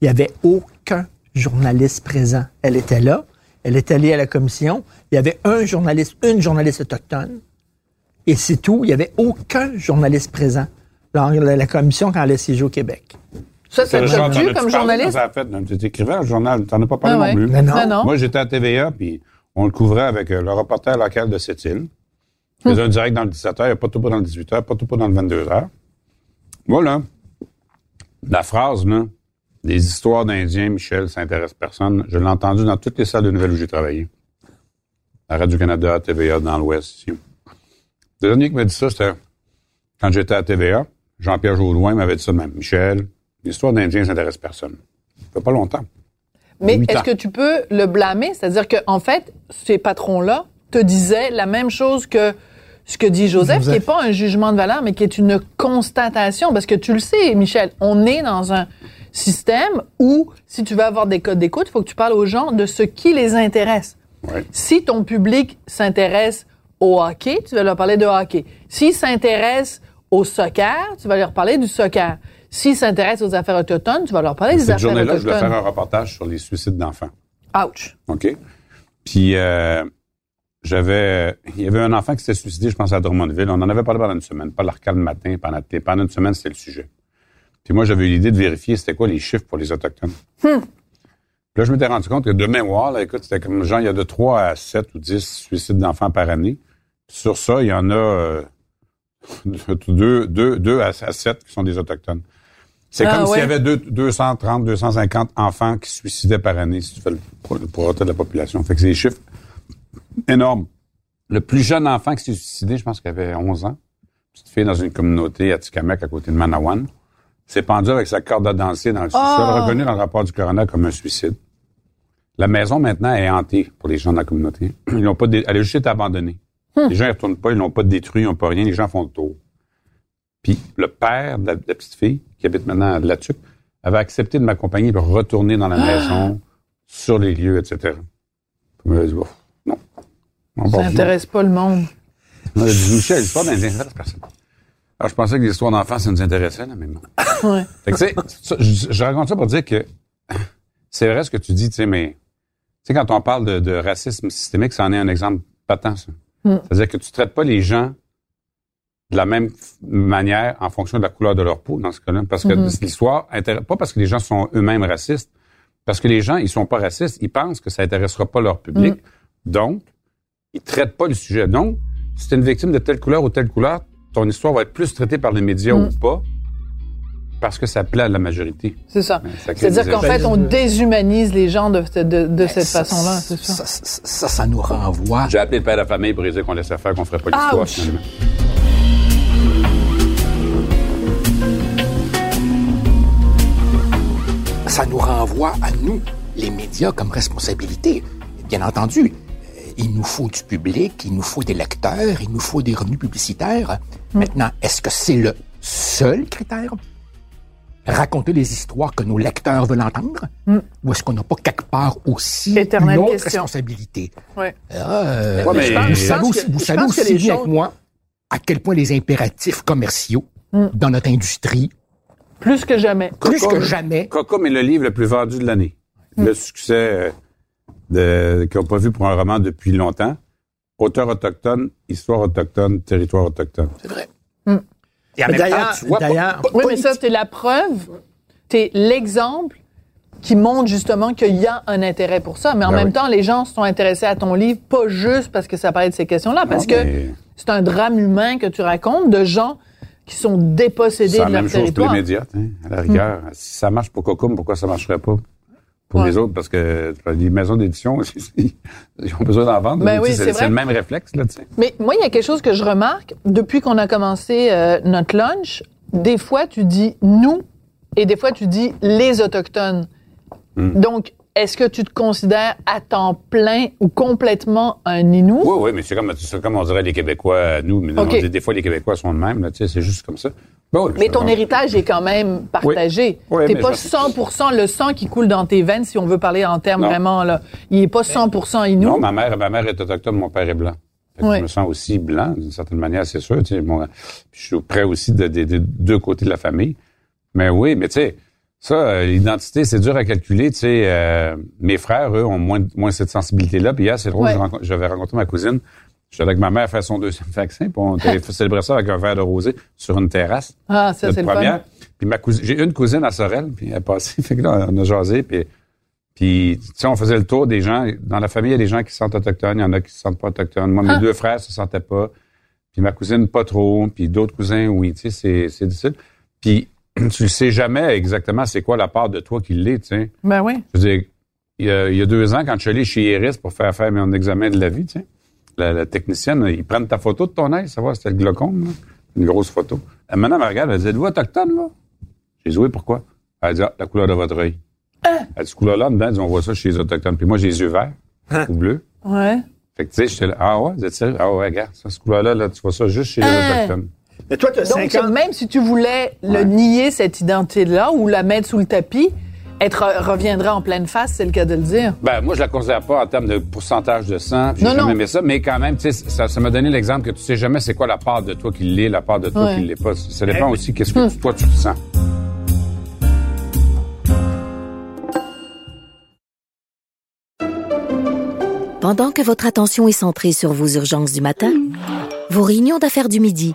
il n'y avait aucun journaliste présent. Elle était là. Elle est allée à la commission. Il y avait un journaliste, une journaliste autochtone. Et c'est tout. Il n'y avait aucun journaliste présent. Alors, la, la commission, quand elle a siégé au Québec. Ça, ça te Genre, as-tu comme journaliste? ça a fait? Tu écrivais dans le journal, t'en as pas parlé Ah ouais. non plus. Mais non. Non, non. Moi, j'étais à TVA, puis on le couvrait avec euh, le reporter local de cette île. Je faisais un direct dans le 17h, il n'y a pas tout pas dans le 18h, pas tout pas dans le 22h. Moi, là, la phrase, là, les histoires d'Indiens, Michel, ça intéresse personne, je l'ai entendu dans toutes les salles de nouvelles où j'ai travaillé. À Radio-Canada, à TVA, dans l'Ouest, ici. Le dernier qui m'a dit ça, c'était quand j'étais à TVA. Jean-Pierre Jaudoin m'avait dit ça de même. Michel, l'histoire d'Indiens, ça intéresse personne. Ça fait pas longtemps. Mais est-ce que tu peux le blâmer? C'est-à-dire qu'en en fait, ces patrons-là te disaient la même chose que ce que dit Joseph, qui n'est pas un jugement de valeur, mais qui est une constatation. Parce que tu le sais, Michel, on est dans un système où, si tu veux avoir des codes d'écoute, il faut que tu parles aux gens de ce qui les intéresse. Ouais. Si ton public s'intéresse au hockey, tu vas leur parler de hockey. S'ils s'intéressent au soccer, tu vas leur parler du soccer. S'ils s'intéressent aux affaires autochtones, tu vas leur parler des Cette affaires journée-là, je autochtones. faire un reportage sur les suicides d'enfants. Ouch. OK? Puis, euh, j'avais. Il y avait un enfant qui s'était suicidé, je pense, à Drummondville. On en avait parlé pendant une semaine. Pas l'arcade le matin, pendant, pendant une semaine, c'était le sujet. Puis moi, j'avais eu l'idée de vérifier c'était quoi les chiffres pour les Autochtones. Puis là, je m'étais rendu compte que de mémoire, là, écoute, c'était comme genre, il y a de 3 à 7 ou 10 suicides d'enfants par année. Sur ça, il y en a euh, deux, deux, deux à, à 7 qui sont des Autochtones. C'est Ah, comme s'il y avait deux- 230, 250 enfants qui se suicidaient par année, si tu fais le pour, pour de la population. Fait que c'est des chiffres énormes. Le plus jeune enfant qui s'est suicidé, je pense qu'il avait 11 ans, petite fille dans une communauté à Tikamek, à côté de Manawan, s'est pendu avec sa corde à danser dans le sous-sol, Ah! reconnu dans le rapport du coroner comme un suicide. La maison, maintenant, est hantée pour les gens de la communauté. Ils l'ont pas dé- Elle a juste été abandonnée. Les gens ne retournent pas, ils l'ont pas détruit, ils n'ont pas rien, les gens font le tour. Puis le père de la, de la petite fille, qui habite maintenant à La Tuque, avait accepté de m'accompagner pour retourner dans la maison, sur les lieux, etc. Puis il m'a dit, Bon, non. On Ça n'intéresse pas le monde. Michel, l'histoire d'Indien, ça intéresse personne. Alors, je pensais que l'histoire d'enfants, ça nous intéressait, là, mais non. Ouais. Fait que, tu sais, ça, je, je raconte ça pour dire que c'est vrai ce que tu dis, tu sais, mais tu sais, quand on parle de, de racisme systémique, ça en est un exemple patent, ça. C'est-à-dire que tu traites pas les gens de la même manière en fonction de la couleur de leur peau, dans ce cas-là. Parce que l'histoire, intér- pas parce que les gens sont eux-mêmes racistes, parce que les gens, ils sont pas racistes, ils pensent que ça intéressera pas leur public. Donc, ils traitent pas le sujet. Donc, si tu es une victime de telle couleur ou telle couleur, ton histoire va être plus traitée par les médias ou pas, parce que ça plaît à la majorité. C'est ça. C'est-à-dire qu'en fait, on déshumanise les gens de, de, de cette façon-là, c'est ça. Ça, ça, ça, ça nous renvoie. J'ai appelé le père de la famille pour dire qu'on laissait faire, qu'on ferait pas l'histoire, finalement. ça nous renvoie à nous, les médias, comme responsabilité. Bien entendu, il nous faut du public, il nous faut des lecteurs, il nous faut des revenus publicitaires. Maintenant, est-ce que c'est le seul critère? Raconter les histoires que nos lecteurs veulent entendre? Ou est-ce qu'on n'a pas quelque part aussi Éternelle une autre question. responsabilité? Ouais. Euh, Ouais, mais- vous savez aussi, que- vous savez aussi bien que moi à quel point les impératifs commerciaux dans notre industrie, Plus que jamais. plus Coco- que jamais, Cocom est le livre le plus vendu de l'année. Le succès, euh, de, qui n'ont pas vu pour un roman depuis longtemps. Auteur autochtone, histoire autochtone, territoire autochtone. C'est vrai. Temps, D'ailleurs, Oui, mais ça, c'est la preuve. C'est l'exemple qui montre justement qu'il y a un intérêt pour ça. Mais en Ben même oui. temps, les gens sont intéressés à ton livre, pas juste parce que ça parle de ces questions-là, parce Non, que mais c'est un drame humain que tu racontes de gens qui sont dépossédés C'est de la leur même chose pour les territoire. médias, hein, à la rigueur. Si ça marche pour Cocum, pourquoi ça marcherait pas? Pour Ouais. les autres? Parce que les maisons d'édition, ils ont besoin d'en vendre. Ben oui, c'est le même réflexe, là, tu sais. Mais moi, il y a quelque chose que je remarque depuis qu'on a commencé euh, notre lunch. Des fois, tu dis nous et des fois, tu dis les Autochtones. Hmm. Donc, est-ce que tu te considères à temps plein ou complètement un Inou? Oui, oui, mais c'est comme, c'est comme on dirait les Québécois, euh, nous, mais non, on dit des fois les Québécois sont de même, là, tu sais, c'est juste comme ça. Oui, Mais ton héritage est quand même partagé. Oui. Oui, T'es mais pas je- 100% le sang qui coule dans tes veines, si on veut parler en termes Non. vraiment, là. Il est pas 100% Inou. Non, ma mère, ma mère est autochtone, mon père est blanc. Ouais. Je me sens aussi blanc, d'une certaine manière, c'est sûr. Mon- je suis près aussi de, de- de deux côtés de la famille. Mais oui, mais tu sais, ça, euh, l'identité, c'est dur à calculer. Tu sais, euh, mes frères, eux, ont moins, moins cette sensibilité-là. Puis hier, c'est drôle, Ouais. j'avais rencontré ma cousine. J'étais avec ma mère faire son deuxième vaccin, puis on célébrer ça avec un verre de rosé sur une terrasse. Ah, ça, c'est le fun. Puis ma cousine, j'ai une cousine à Sorel, puis elle est passée. Fait que là, on a jasé, puis, puis tu sais, on faisait le tour des gens. Dans la famille, il y a des gens qui se sentent autochtones, il y en a qui se sentent pas autochtones. Moi, mes Ah. deux frères se sentaient pas. Puis ma cousine, pas trop. Puis d'autres cousins, oui, tu sais, c'est difficile. Puis tu ne sais jamais exactement c'est quoi la part de toi qui l'est, tu sais. Ben oui. Je veux dire, il y, a, il y a deux ans, quand je suis allé chez Iris pour faire faire mon examen de la vie, tu sais, la, la technicienne, ils prennent ta photo de ton œil, ça va, c'était le glaucome, là. une grosse photo. Elle, maintenant, elle me regarde, elle dit, êtes-vous autochtone, là? J'ai dit, oui, pourquoi? Elle dit, ah, la couleur de votre œil. Elle dit, cette couleur-là, dedans, elle dit, on voit ça chez les autochtones. Puis moi, j'ai les yeux verts ou bleus. Ouais. Fait que, tu sais, j'étais là, ah ouais, vous êtes sérieux? Ah ouais, regarde, ça, cette couleur-là, là, tu vois ça juste chez les Hein? autochtones. Mais toi, tu as Donc, 50 même si tu voulais le nier, cette identité-là, ou la mettre sous le tapis, être reviendra en pleine face, c'est le cas de le dire. Ben, moi, je la considère pas en termes de pourcentage de sang. puis J'ai Non, jamais non. aimé ça. Mais quand même, tu sais, ça, ça m'a donné l'exemple que tu sais jamais c'est quoi la part de toi qui l'est, la part de toi Ouais. qui l'est pas. Ça dépend aussi qu'est-ce Hmm. que toi tu sens. Pendant que votre attention est centrée sur vos urgences du matin, vos réunions d'affaires du midi,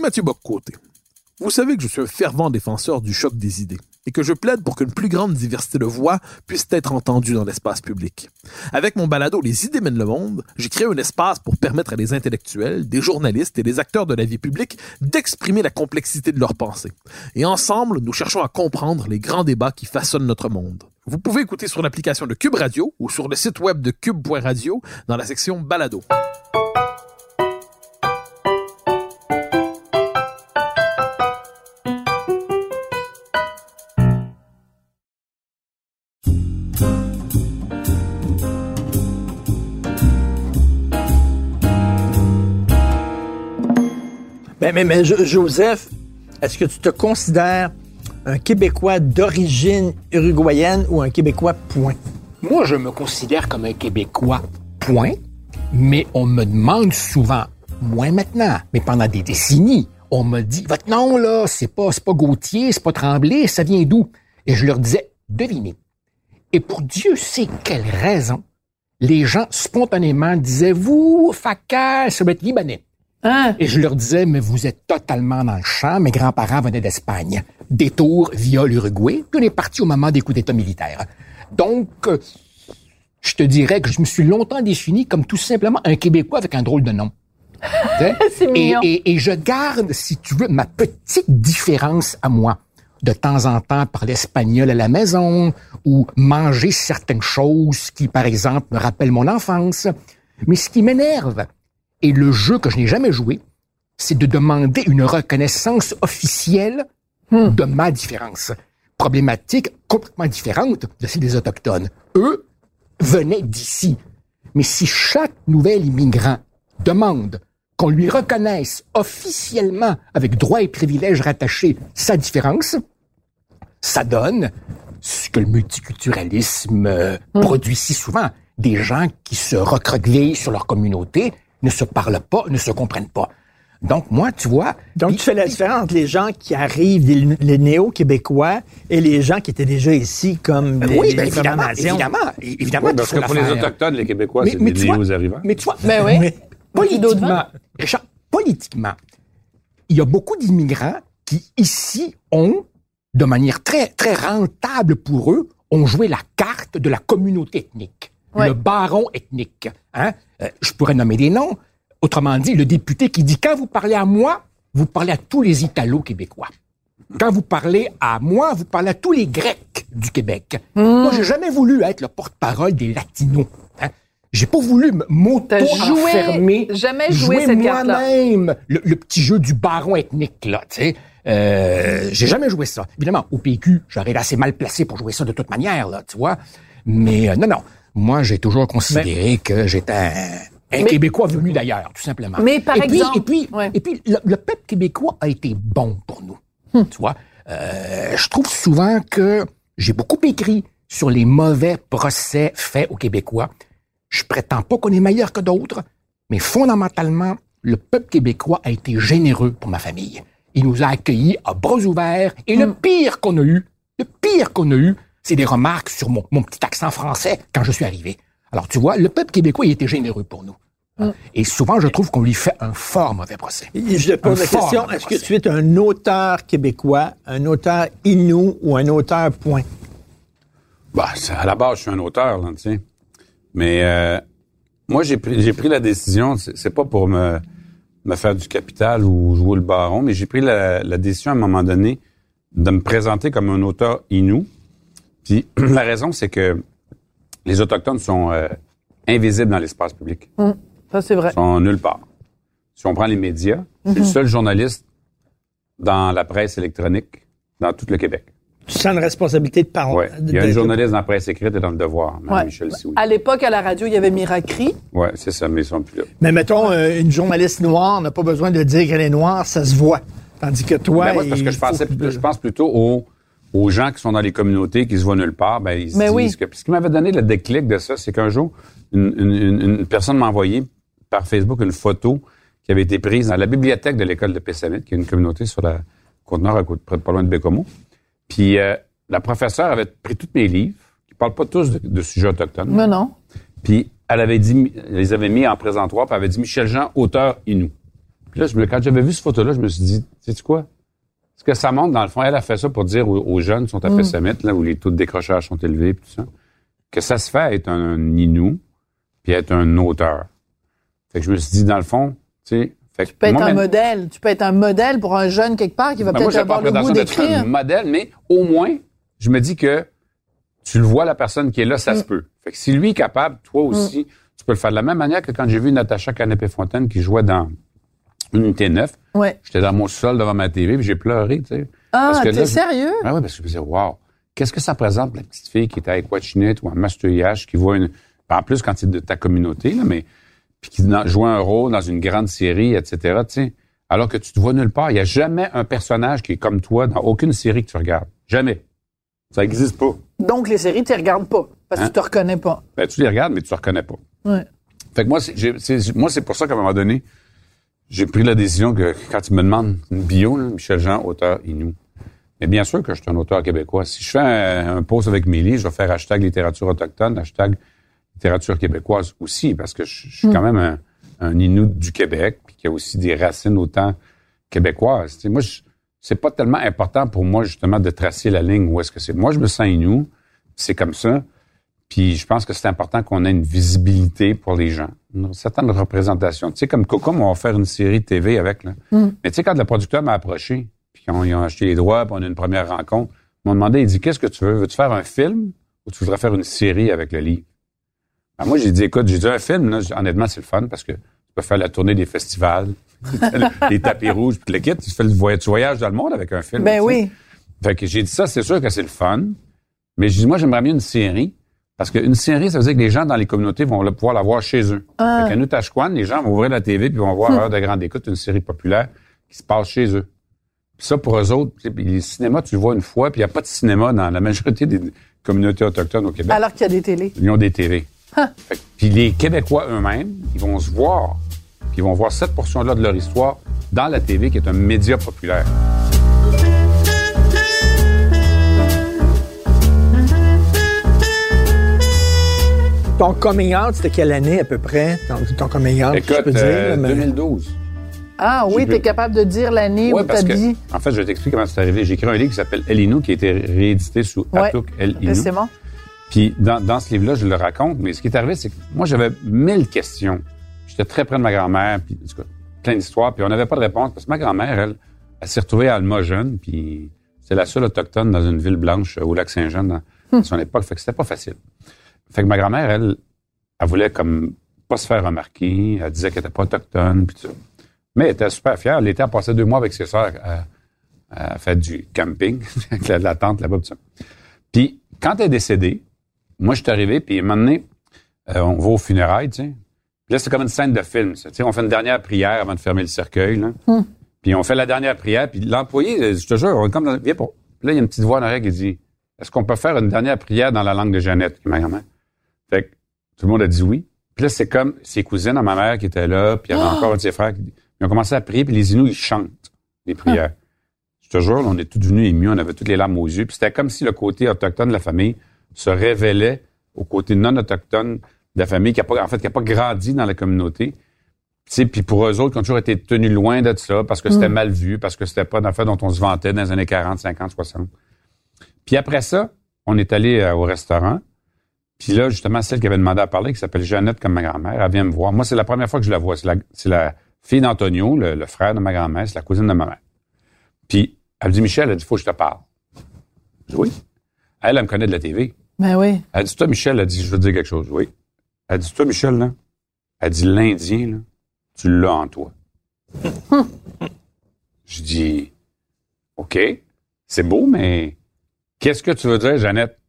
Mathieu Boccoté. Vous savez que je suis un fervent défenseur du choc des idées et que je plaide pour qu'une plus grande diversité de voix puisse être entendue dans l'espace public. Avec mon balado Les idées mènent le monde, j'ai créé un espace pour permettre à des intellectuels, des journalistes et des acteurs de la vie publique d'exprimer la complexité de leurs pensées. Et ensemble, nous cherchons à comprendre les grands débats qui façonnent notre monde. Vous pouvez écouter sur l'application de Cube Radio ou sur le site web de cube.radio dans la section balado. Mais, mais Jo- Joseph, est-ce que tu te considères un Québécois d'origine uruguayenne ou un Québécois point? Moi, je me considère comme un Québécois, point. Mais on me demande souvent, moins maintenant, mais pendant des décennies, on me dit, votre nom, là, c'est pas, pas Gauthier, c'est pas Tremblay, ça vient d'où? Et je leur disais, devinez. Et pour Dieu sait quelle raison, les gens spontanément disaient, vous, Facal, ça doit être libanais. Hein? Et je leur disais, mais vous êtes totalement dans le champ. Mes grands-parents venaient d'Espagne. Détour via l'Uruguay. Puis on est parti au moment des coups d'État militaires. Donc, euh, je te dirais que je me suis longtemps défini comme tout simplement un Québécois avec un drôle de nom. Sais? C'est et, mignon. et- et je garde, si tu veux, ma petite différence à moi. De temps en temps, parler espagnol à la maison ou manger certaines choses qui, par exemple, me rappellent mon enfance. Mais ce qui m'énerve, et le jeu que je n'ai jamais joué, c'est de demander une reconnaissance officielle de ma différence. problématique complètement différente de celle des Autochtones. Eux venaient d'ici. Mais si chaque nouvel immigrant demande qu'on lui reconnaisse officiellement, avec droits et privilèges rattachés, sa différence, ça donne ce que le multiculturalisme euh, produit si souvent. Des gens qui se recroquevillent sur leur communauté, ne se parlent pas, ne se comprennent pas. Donc, moi, tu vois... Donc, tu fais la différence entre les gens qui arrivent, les, les néo-québécois, et les gens qui étaient déjà ici, comme les, oui, les ben, évidemment, évidemment, évidemment. Oui, parce que pour les. Autochtones, les Québécois, c'est mais des néo-arrivants. Mais tu vois, Ben oui. Oui. politiquement, Richard, politiquement, il y a beaucoup d'immigrants qui, ici, ont, de manière très, très rentable pour eux, ont joué la carte de la communauté ethnique, Ouais. le baron ethnique. Hein? Euh, je pourrais nommer des noms. Autrement dit, le député qui dit, quand vous parlez à moi, vous parlez à tous les Italo-Québécois. Quand vous parlez à moi, vous parlez à tous les Grecs du Québec. Moi, j'ai jamais voulu être le porte-parole des Latinos. Hein? J'ai pas voulu m'auto-enfermer. jamais cette carte-là. moi-même le, le petit jeu du baron ethnique, là, tu sais. Euh, j'ai jamais joué ça. Évidemment, au PQ, j'aurais été assez mal placé pour jouer ça de toute manière, là, tu vois. Mais euh, non, non. Moi, j'ai toujours considéré que j'étais un, un Mais- Québécois venu d'ailleurs, tout simplement. Mais par et puis, exemple- Et puis, Ouais. et puis le, le peuple québécois a été bon pour nous. Hmm. Tu vois, euh, je trouve souvent que j'ai beaucoup écrit sur les mauvais procès faits aux Québécois. Je prétends pas qu'on est meilleur que d'autres, mais fondamentalement, le peuple québécois a été généreux pour ma famille. Il nous a accueillis à bras ouverts et le pire qu'on a eu, le pire qu'on a eu, c'est des remarques sur mon, mon petit accent français quand je suis arrivé. Alors tu vois, le peuple québécois, il était généreux pour nous. Hmm. Et souvent, je trouve qu'on lui fait un fort mauvais procès. Je te pose la question, est-ce que tu es un auteur québécois, un auteur inou ou un auteur point? Bah, à la base, je suis un auteur, là, tu sais. Mais euh, moi, j'ai pris, j'ai pris la décision, c'est c'est pas pour me, me faire du capital ou jouer le baron, mais j'ai pris la, la décision à un moment donné de me présenter comme un auteur inou. Puis la raison, c'est que les Autochtones sont euh, invisibles dans l'espace public. Ça, c'est vrai. Ils sont nulle part. Si on prend les médias, c'est le seul journaliste dans la presse électronique dans tout le Québec. Tu sens une responsabilité de parole. Ouais. Il y a un journaliste dans la presse écrite et dans le devoir, Mme Ouais. Michel Sioui. À l'époque, à la radio, il y avait Miracri. Ouais, c'est ça, mais ils sont plus là. Mais mettons, euh, une journaliste noire n'a pas besoin de dire qu'elle est noire, ça se voit. Tandis que toi, Ben, moi, c'est parce que je pensais, je pense plutôt aux, aux gens qui sont dans les communautés, qui se voient nulle part. Ben, ils se Mais disent oui. que. Puis ce qui m'avait donné le déclic de ça, c'est qu'un jour, une, une- une- une personne m'a envoyé par Facebook une photo qui avait été prise dans la bibliothèque de l'école de Pessamit, qui est une communauté sur la côte nord, à côté, près de- pas loin de Bécomo. Puis euh, la professeure avait pris tous mes livres, qui parlent pas tous de, de sujets autochtones. Mais non. Puis elle avait dit, elle les avait mis en présentoir, puis elle avait dit Michel Jean, auteur Inou. Puis là, je me- quand j'avais vu cette photo-là, je me suis dit, sais-tu quoi? Ce que ça montre, dans le fond, elle a fait ça pour dire aux, aux jeunes qui sont à Mm. Pessamit, là, où les taux de décrochage sont élevés, puis tout ça, que ça se fait être un Inou, puis être un auteur. Fait que je me suis dit, dans le fond, tu sais, fait Tu peux être moi, un modèle. Tu peux être un modèle pour un jeune quelque part qui va ben, peut-être avoir le goût d'être un d'écrire. modèle, mais au moins, je me dis que tu le vois, la personne qui est là, Mm. ça se peut. Fait que si lui est capable, toi aussi, tu peux le faire de la même manière que quand j'ai vu Natacha Canapé-Fontaine qui jouait dans Unité 9. Ouais. J'étais dans mon sol devant ma TV, puis j'ai pleuré, tu sais. Ah, t'es sérieux? Ah ouais, parce que je me disais, wow, qu'est-ce que ça présente, la petite fille qui est à Equachinette ou à Mastouillage, qui voit une... En plus, quand c'est de ta communauté, là, mais... Puis qui joue un rôle dans une grande série, etc., tu sais. Alors que tu te vois nulle part. Il n'y a jamais un personnage qui est comme toi dans aucune série que tu regardes. Jamais. Ça n'existe pas. Donc, les séries, tu les regardes pas. Parce que Hein? tu te reconnais pas. Ben, tu les regardes, mais tu ne reconnais pas. Ouais. Fait que moi, c'est- moi, c'est pour ça qu'à un moment donné, j'ai pris la décision que quand tu me demandes une bio, là, Michel Jean, auteur Inou. Mais bien sûr que je suis un auteur québécois. Si je fais un, un post avec mes livres, je vais faire hashtag littérature autochtone, hashtag littérature québécoise aussi, parce que je, je suis quand même un, un Inou du Québec, puis qui a aussi des racines autant québécoises. Tu sais, moi, je- c'est pas tellement important pour moi, justement, de tracer la ligne où est-ce que c'est. Moi, je me sens Inou, c'est comme ça. Puis je pense que c'est important qu'on ait une visibilité pour les gens, une certaine représentation. Tu sais, comme Coco, on va faire une série de TV avec. Là. Mais tu sais, quand le producteur m'a approché, puis qu'on ils ont acheté les droits, puis on a une première rencontre, ils m'ont demandé, il dit, qu'est-ce que tu veux? Veux-tu faire un film ou tu voudrais faire une série avec le livre? Ben, moi, j'ai dit, écoute, j'ai dit un film, là, J'ai- honnêtement, c'est le fun parce que tu peux faire la tournée des festivals, les tapis rouges, puis le kit. Tu fais le voyage, tu voyages dans le monde avec un film. Ben oui. Fait que j'ai dit ça, c'est sûr que c'est le fun. Mais je dis, moi, j'aimerais bien une série. Parce qu'une série, ça veut dire que les gens dans les communautés vont pouvoir la voir chez eux. Ah. Fait qu'à les gens vont ouvrir la TV puis vont voir Hmm. Heure de grande écoute, une série populaire qui se passe chez eux. Puis ça, pour eux autres, les cinémas, tu le vois une fois, puis il n'y a pas de cinéma dans la majorité des communautés autochtones au Québec. Alors qu'il y a des télés. Ils ont des. Fait que- Puis les Québécois eux-mêmes, ils vont se voir, puis ils vont voir cette portion-là de leur histoire dans la TV, qui est un média populaire. Ton coming out, c'était quelle année à peu près? Ton, ton coming out, Écoute, je peux dire. euh, là, mais- 2012. Ah oui, tu es capable de dire l'année où tu dit. en fait, je vais t'expliquer comment c'est arrivé. J'ai écrit un livre qui s'appelle El Inou, qui a été réédité sous Ouais. Atuk El Inou. Précisément. Puis dans, dans ce livre-là, je le raconte, mais ce qui est arrivé, c'est que moi, j'avais mille questions. J'étais très près de ma grand-mère, puis en tout cas, plein d'histoires, puis on n'avait pas de réponse, parce que ma grand-mère, elle, elle s'est retrouvée à Alma jeune, puis c'est la seule autochtone dans une ville blanche euh, au lac Saint-Jean dans à son époque, fait que c'était pas facile. Fait que ma grand-mère, elle, elle voulait comme pas se faire remarquer, elle disait qu'elle était pas autochtone, puis tout ça. Mais elle était super fière. L'été, elle passait deux mois avec ses sœurs à, à faire du camping, avec la, la tente là-bas, tout ça. Puis, quand elle est décédée, moi, je suis arrivé, puis à un moment donné, euh, on va aux funérailles, tu sais. Puis là, c'est comme une scène de film, ça. Tu sais, on fait une dernière prière avant de fermer le cercueil, là. Puis on fait la dernière prière, puis l'employé, euh, je te jure, on est comme dans... Viens pour... Puis là, il y a une petite voix en arrière qui dit, est-ce qu'on peut faire une dernière prière dans la langue de Jeannette, ma grand-mère? Fait que tout le monde a dit oui. Puis là, c'est comme ses cousines à ma mère qui étaient là, puis il y avait encore un de ses frères qui ils ont commencé à prier, puis les Inuits, ils chantent les prières. Je te jure, là, on est tous devenus émus, on avait toutes les larmes aux yeux. Puis c'était comme si le côté autochtone de la famille se révélait au côté non autochtone de la famille, qui a pas, en fait, qui a pas grandi dans la communauté. Tu sais, puis pour eux autres, qui ont toujours été tenus loin de ça, parce que c'était mal vu, parce que c'était pas une affaire dont on se vantait dans les années 40, 50, 60. Puis après ça, on est allé euh, au restaurant. Puis là, justement, celle qui avait demandé à parler, qui s'appelle Jeannette comme ma grand-mère, elle vient me voir. Moi, c'est la première fois que je la vois. C'est la, fille d'Antonio, le, le frère de ma grand-mère, c'est la cousine de ma mère. Puis elle me dit, Michel, elle dit, faut que je te parle. Je dis, oui. Elle, elle me connaît de la TV. Ben oui. Elle dit, toi, Michel, elle dit, je veux te dire quelque chose. Oui. Elle dit, toi, Michel, là, elle dit, l'Indien, là, tu l'as en toi. je dis, OK, c'est beau, mais qu'est-ce que tu veux dire, Jeannette?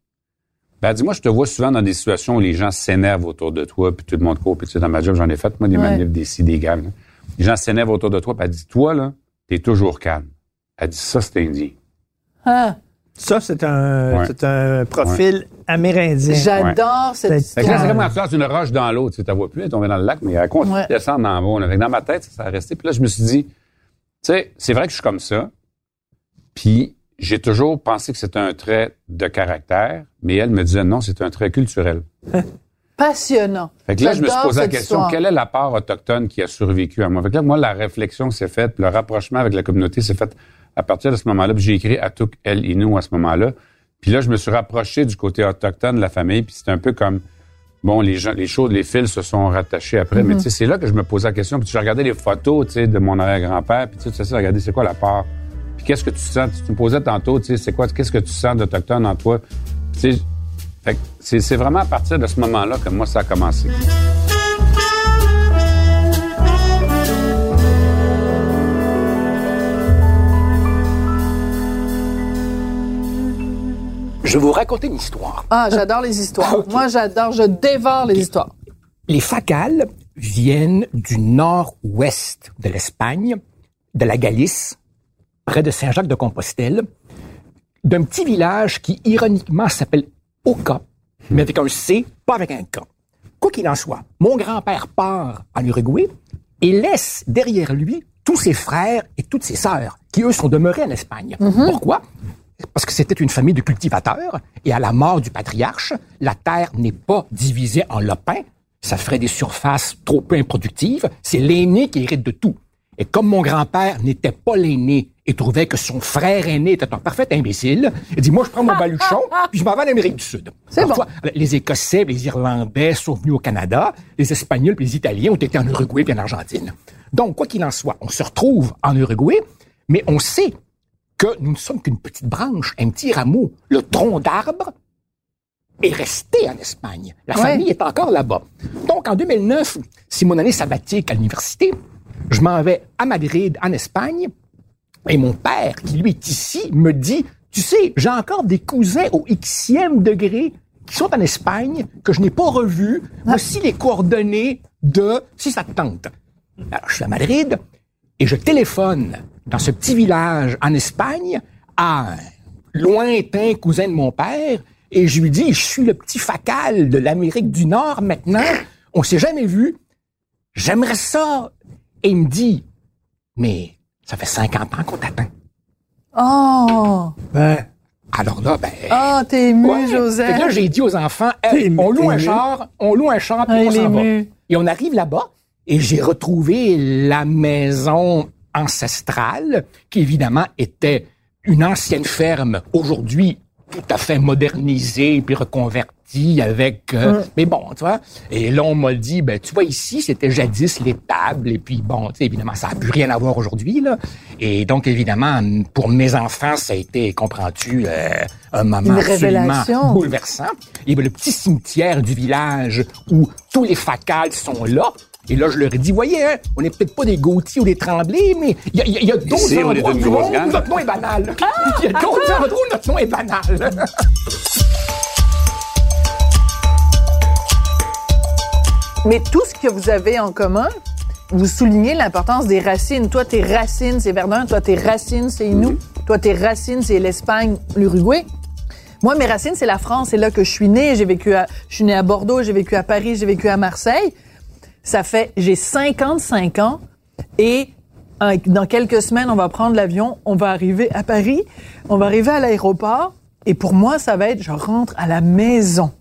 Ben, elle dit, moi, je te vois souvent dans des situations où les gens s'énervent autour de toi, puis tout le monde court, puis tu sais, dans ma job, j'en ai fait, moi, des Ouais. manifs, des ci, des gammes. Les gens s'énervent autour de toi, puis elle dit, toi, là, t'es toujours calme. Elle dit, ça, c'est indien. Ah, Ça, c'est un, Ouais. c'est un profil amérindien. J'adore cette Fait Fait que là, histoire. c'est comme quand tu lances une roche dans l'eau, tu sais, t'as vois plus, elle est tombée dans le lac, mais elle continue Ouais. de descendre en bas. là. Fait que Dans ma tête, ça, ça a resté. Puis là, je me suis dit, tu sais, c'est vrai que je suis comme ça. Puis j'ai toujours pensé que c'était un trait de caractère, mais elle me disait non, c'est un trait culturel. Passionnant. Fait que là, je me suis posé la question, histoire. quelle est la part autochtone qui a survécu à moi? Fait que là, moi, la réflexion s'est faite, le rapprochement avec la communauté s'est fait à partir de ce moment-là. Puis j'ai écrit Atuk El Inu à ce moment-là. Puis là, je me suis rapproché du côté autochtone de la famille, puis c'est un peu comme, bon, les gens, les choses, les fils se sont rattachés après. Mm-hmm. Mais tu sais, c'est là que je me posais la question. Puis j'ai regardé les photos, tu sais, de mon arrière-grand-père, puis tu sais, tu sais, regarder c'est quoi la part. Puis qu'est-ce que tu sens? Tu me posais tantôt, tu sais, c'est quoi, qu'est-ce que tu sens d'autochtone en toi? Tu sais, fait que c'est, c'est vraiment à partir de ce moment-là que moi, ça a commencé. Je vais vous raconter une histoire. Ah, j'adore les histoires. Moi, j'adore, je dévore les histoires. Les Facals viennent du nord-ouest de l'Espagne, de la Galice, près de Saint-Jacques-de-Compostelle, d'un petit village qui, ironiquement, s'appelle Oka, mais avec un C, pas avec un K. Quoi qu'il en soit, mon grand-père part en Uruguay et laisse derrière lui tous ses frères et toutes ses sœurs, qui eux sont demeurés en Espagne. Pourquoi? Parce que c'était une famille de cultivateurs, et à la mort du patriarche, la terre n'est pas divisée en lopins, ça ferait des surfaces trop peu improductives, c'est l'aîné qui hérite de tout. Et comme mon grand-père n'était pas l'aîné et trouvait que son frère aîné était un parfait imbécile, il dit, moi, je prends mon baluchon, puis je m'en vais en Amérique du Sud. C'est bon. les Écossais, les Irlandais sont venus au Canada, les Espagnols et les Italiens ont été en Uruguay et en Argentine. Donc, quoi qu'il en soit, on se retrouve en Uruguay, mais on sait que nous ne sommes qu'une petite branche, un petit rameau. Le tronc d'arbre est resté en Espagne. La Ouais. famille est encore là-bas. Donc, en 2009, c'est mon année sabbatique à l'université. Je m'en vais à Madrid, en Espagne, et mon père, qui lui est ici, me dit, Tu sais, j'ai encore des cousins au xème degré qui sont en Espagne, que je n'ai pas revus. Voici les coordonnées de, si ça te tente. Alors, je suis à Madrid et je téléphone dans ce petit village en Espagne à un lointain cousin de mon père et je lui dis, je suis le petit facal de l'Amérique du Nord maintenant. On s'est jamais vu. J'aimerais ça. Et il me dit, mais ça fait 50 ans qu'on t'attend. Oh! Ben, Alors là, ben. Oh, t'es ému, Ouais. Joseph. Fait que là, j'ai dit aux enfants, hey, on loue un ému. char, on loue un char, puis Ah, on s'en va. Et on arrive là-bas, et j'ai retrouvé la maison ancestrale, qui évidemment était une ancienne ferme, aujourd'hui tout à fait modernisée, puis reconvertie avec... euh, Mais bon, tu vois, et là, on m'a dit, ben, tu vois, ici, c'était jadis l'étable, et puis bon, tu sais, évidemment, ça n'a plus rien à voir aujourd'hui, là. Et donc, évidemment, pour mes enfants, ça a été, comprends-tu, euh, un moment Une absolument bouleversant. Il y avait le petit cimetière du village où tous les facals sont là. Et là, je leur ai dit, voyez, hein, on n'est peut-être pas des Gauthier ou des Tremblay, mais il y a, a- il y a d'autres Ici, on est endroits où notre nom est banal. Il y a d'autres endroits où notre nom est banal. Mais tout ce que vous avez en commun, vous soulignez l'importance des racines. Toi, tes racines, c'est Verdun. Toi, tes racines, c'est Inou. Toi, tes racines, c'est l'Espagne, l'Uruguay. Moi, mes racines, c'est la France. C'est là que je suis née. J'ai vécu à, je suis née à Bordeaux, j'ai vécu à Paris, j'ai vécu à Marseille. Ça fait, j'ai 55 ans et dans quelques semaines, on va prendre l'avion, on va arriver à Paris, on va arriver à l'aéroport et pour moi, ça va être, je rentre à la maison.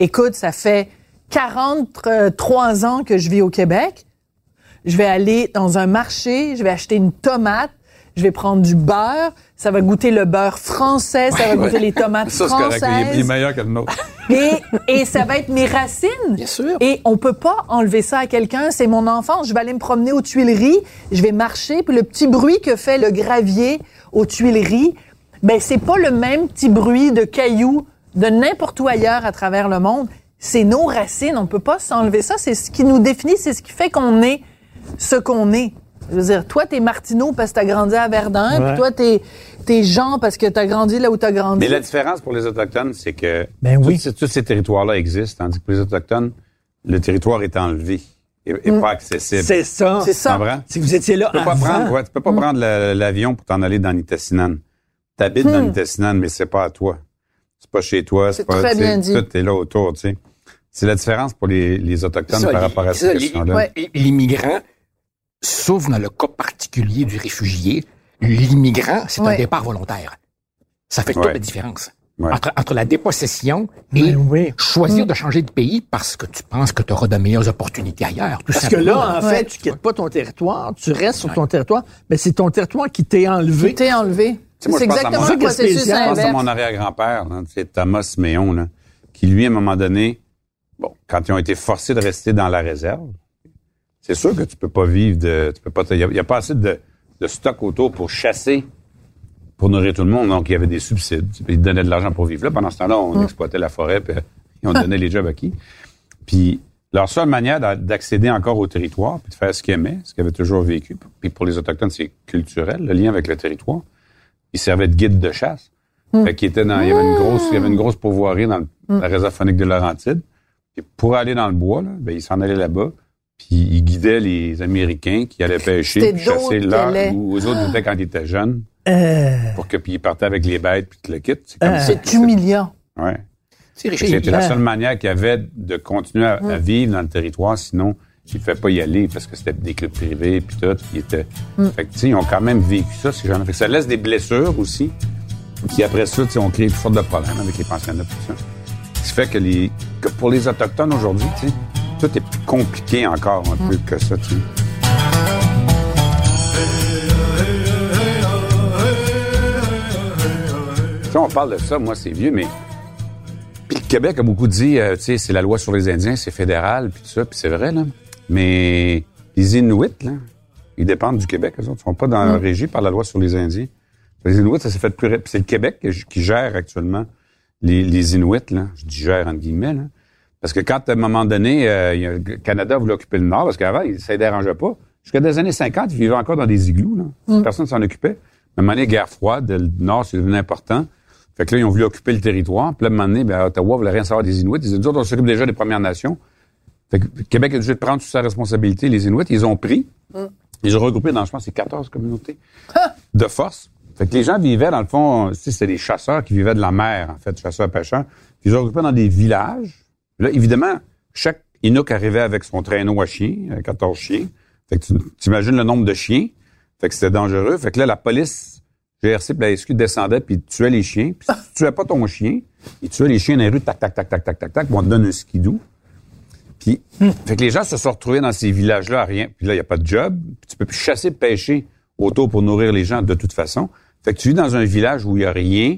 Écoute, ça fait 43 ans que je vis au Québec. Je vais aller dans un marché, je vais acheter une tomate, je vais prendre du beurre, ça va goûter le beurre français, ça va goûter les tomates Ça, c'est correct. françaises. Il est, il est meilleur que le nôtre. Et, et ça va être mes racines. Bien sûr. Et on peut pas enlever ça à quelqu'un. C'est mon enfance. Je vais aller me promener aux Tuileries. Je vais marcher. Puis le petit bruit que fait le gravier aux Tuileries, ben c'est pas le même petit bruit de cailloux de n'importe où ailleurs à travers le monde. C'est nos racines. On peut pas s'enlever ça. C'est ce qui nous définit. C'est ce qui fait qu'on est ce qu'on est. Je veux dire, toi, t'es Martineau parce que t'as grandi à Verdun. Ouais. Puis toi, t'es, t'es Jean parce que t'as grandi là où t'as grandi. Mais la différence pour les Autochtones, c'est que Ben tous oui. ces- tous ces territoires-là existent, tandis que pour les Autochtones, le territoire est enlevé et, et pas accessible. c'est ça. C'est ça. Si vous étiez là Tu peux pas prendre, ouais, tu peux pas prendre la- l'avion pour t'en aller dans Nitassinan. T'habites dans Nitassinan, mais c'est pas à toi. C'est pas chez toi. C'est pas, très bien dit. Tout est là autour, tu sais. C'est la différence pour les, les Autochtones Ça, par rapport à ça, cette question-là. L'immigrant, sauf dans le cas particulier du réfugié, l'immigrant, c'est Ouais. un départ volontaire. Ça fait toute la différence. Ouais. Entre, entre la dépossession et Ben oui. choisir de changer de pays parce que tu penses que tu auras de meilleures opportunités ailleurs. Tout Parce que là, en Ouais. fait, tu quittes pas ton territoire, tu restes sur ton territoire, mais c'est ton territoire qui t'est enlevé. T'es enlevé. sais, moi, C'est je pense à exactement mon- le processus. Je pense à mon arrière-grand-père, Thomas Siméon, là, qui lui, à un moment donné, bon, quand ils ont été forcés de rester dans la réserve, c'est sûr que tu peux pas vivre de, tu peux pas, il y, a- il y a pas assez de, de stock autour pour chasser, pour nourrir tout le monde. Donc, il y avait des subsides. Ils donnaient de l'argent pour vivre là. Pendant ce temps-là, on Mm. exploitait la forêt, puis ils on donnait les jobs à qui? Puis, leur seule manière d'a- d'accéder encore au territoire, puis de faire ce qu'ils aimaient, ce qu'ils avaient toujours vécu, puis pour les Autochtones, c'est culturel, le lien avec le territoire. Ils servaient de guide de chasse. Fait qu'ils étaient dans, il y avait une grosse, il y avait une grosse pourvoirie dans le- la réserve phonique de Laurentide. Puis pour aller dans le bois, là, ben, ils s'en allaient là-bas. Puis ils guidaient les Américains qui allaient pêcher, C'était puis chasser là où aux autres étaient quand ils étaient jeunes, Euh, pour que puis ils partaient avec les bêtes puis tout le kit. C'est Euh, humiliant. Ouais. C'était la euh, seule manière qu'il y avait de continuer à, à vivre dans le territoire, sinon ils ne pouvaient pas y aller parce que c'était des clubs privés puis tout. Ils étaient, fait que, tu sais, ils ont quand même vécu ça, ces gens-là. Fait que ça laisse des blessures aussi. Puis après ça, tu sais, on crée toutes sortes de problèmes avec les pensionnats tout ça. Ce qui fait que, les, que pour les Autochtones aujourd'hui, tu sais, tout est plus compliqué encore un peu que ça, tu sais. Tu sais, on parle de ça, moi, c'est vieux, mais puis le Québec a beaucoup dit, euh, tu sais, c'est la loi sur les Indiens, c'est fédéral, puis tout ça, puis c'est vrai, là. Mais les Inuits, là, ils dépendent du Québec, eux autres. Ils sont pas dans, régis par la loi sur les Indiens. Les Inuits, ça s'est fait plus... C'est le Québec qui gère actuellement les, les Inuits, là. Je dis gère, entre guillemets, là. Parce que quand, à un moment donné, euh, le Canada voulait occuper le Nord, parce qu'avant, ça ne dérangeait pas. Jusqu'à des années 50, ils vivaient encore dans des igloos, là. Personne ne s'en occupait. À un moment donné, guerre froide, le Nord, c'est devenu important. Fait que là, ils ont voulu occuper le territoire. Puis là, à un moment donné, ben, Ottawa voulait rien savoir des Inuits. Ils disaient, on s'occupe déjà des Premières Nations. Fait que Québec a dû prendre toute sa responsabilité. Les Inuits, ils ont pris. Ils ont regroupé dans, je pense, c'est 14 communautés de force. Fait que les gens vivaient, dans le fond, c'était des chasseurs qui vivaient de la mer, en fait, chasseurs-pêcheurs. Ils regroupé dans des villages. Là, évidemment, chaque Inuk arrivait avec son traîneau à chiens, euh, 14 chiens. Fait que tu t'imagines le nombre de chiens. Fait que c'était dangereux. Fait que là, la police, GRC puis la SQ descendait puis tuait les chiens. Puis si tu tuais pas ton chien, ils tuaient les chiens dans les rues, tac, tac, tac, tac, tac, tac, tac, puis on te donne un skidoo. Puis, fait que les gens se sont retrouvés dans ces villages-là à rien. Puis là, il n'y a pas de job. Puis tu peux plus chasser, pêcher autour pour nourrir les gens de toute façon. Fait que tu vis dans un village où il n'y a rien.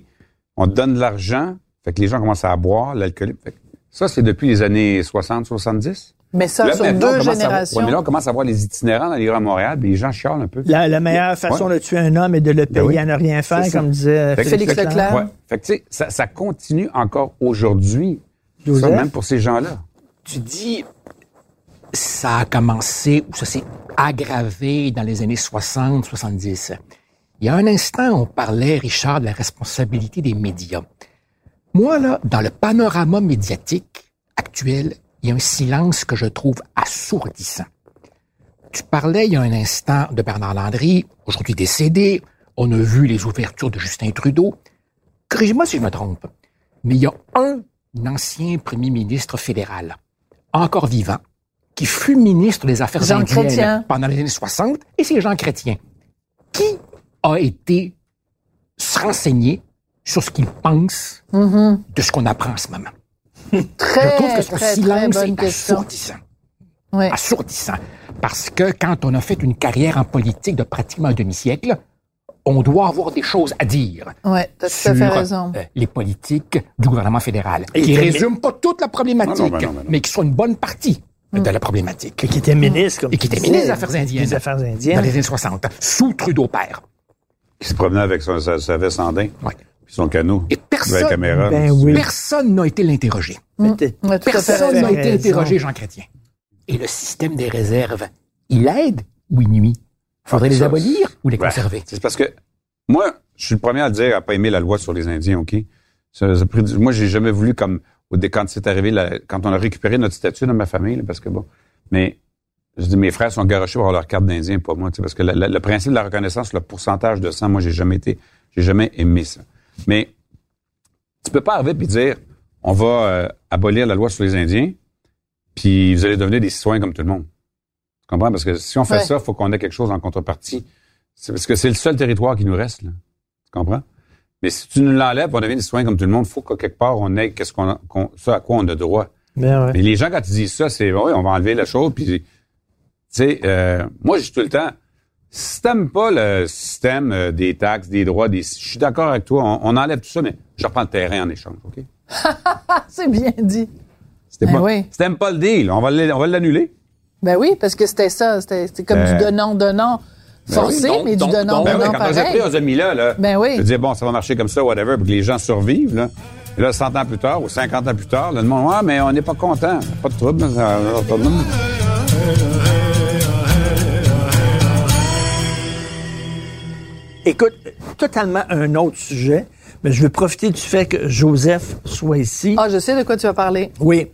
On te donne de l'argent. Fait que les gens commencent à boire, l'alcool. Fait que ça, c'est depuis les années 60, 70. Mais ça, Là, sur deux voir- générations. ouais, mais là, on commence à voir les itinérants dans les rues à Montréal, puis les gens chialent un peu. La, la meilleure façon Ouais. de tuer un homme est de le payer Ben oui. à ne rien faire, comme disait Fait Félix Leclerc. Ouais. Fait que, tu sais, ça, ça continue encore aujourd'hui. Ça, même pour ces gens-là. Tu dis, ça a commencé ou ça s'est aggravé dans les années 60, 70. Il y a un instant, on parlait, Richard, de la responsabilité des médias. Moi, là, dans le panorama médiatique actuel, il y a un silence que je trouve assourdissant. Tu parlais il y a un instant de Bernard Landry, aujourd'hui décédé. On a vu les ouvertures de Justin Trudeau. Corrige-moi si je me trompe, mais il y a un ancien premier ministre fédéral, encore vivant, qui fut ministre des Affaires Jean indiennes Chrétien. pendant les années 60, et c'est Jean Chrétien, qui a été se renseigner sur ce qu'il pense de ce qu'on apprend en ce moment. Très, Je trouve que son très, silence est question. assourdissant. Oui. Assourdissant. Parce que quand on a fait une carrière en politique de pratiquement un demi-siècle, on doit avoir des choses à dire Ouais, tout sur à fait raison. euh, les politiques du gouvernement fédéral, Et qui qui- résument pas toute la problématique, Non, non, ben non, ben non. mais qui sont une bonne partie de la problématique. Et qui était ministre, comme Et qui était ministre des Affaires indiennes. Des Affaires Dans indiennes. les années 60, sous Trudeau père. Qui se promenait avec son, sa, sa veste en daim, son canot. Et personne- caméra. Ben oui. Personne n'a été à fait Personne n'a été interrogé, Jean Chrétien. Et le système des réserves, il aide ou il nuit? Faudrait les Ça, abolir ou les conserver? C'est parce que moi, je suis le premier à le dire, à pas aimer la loi sur les Indiens, OK? Ça- ça moi, j'ai jamais voulu, comme quand c'est arrivé, la- quand on a récupéré notre statut dans ma famille, là, parce que bon, mais je dis, mes frères sont garochés pour avoir leur carte d'Indien, pas moi, tu sais, parce que la- la- le principe de la reconnaissance, le pourcentage de sang, moi, j'ai jamais été, j'ai jamais aimé ça. Mais tu peux pas arriver puis dire, on va euh, abolir la loi sur les Indiens, puis vous allez devenir des citoyens comme tout le monde. Tu comprends? Parce que si on fait Ouais. ça, il faut qu'on ait quelque chose en contrepartie. C'est parce que c'est le seul territoire qui nous reste, là. Tu comprends? Mais si tu nous l'enlèves, on devient des citoyens comme tout le monde, faut qu'à quelque part, on ait qu'est-ce qu'on, ça à quoi on a droit. Ben ouais. Mais les gens, quand ils disent ça, c'est, oui, on va enlever la chose, puis, sais, euh, moi, je dis tout le temps, si t'aimes pas le système euh, des taxes, des droits, des, je suis d'accord avec toi, on, on enlève tout ça, mais je reprends le terrain en échange, OK? C'est bien dit. C'était Ben pas, oui. si t'aimes pas le deal, on va l'é- on va l'annuler. Ben oui, parce que c'était ça. C'était c'était comme Ben- du donnant-donnant forcé, oui, donc- mais du donc- donnant donc- Ben oui, donnant quand on les a pris, on pareil. les a mis là, là. Ben oui. Je disais, bon, ça va marcher comme ça, whatever, pour que les gens survivent, là. Et là, 100 ans plus tard ou 50 ans plus tard, là, le monde, ah, mais on n'est pas content. Pas de trouble, là, ça- ça- ça- Écoute, totalement un autre sujet, mais je veux profiter du fait que Joseph soit ici. Ah, je sais de quoi tu vas parler. Oui.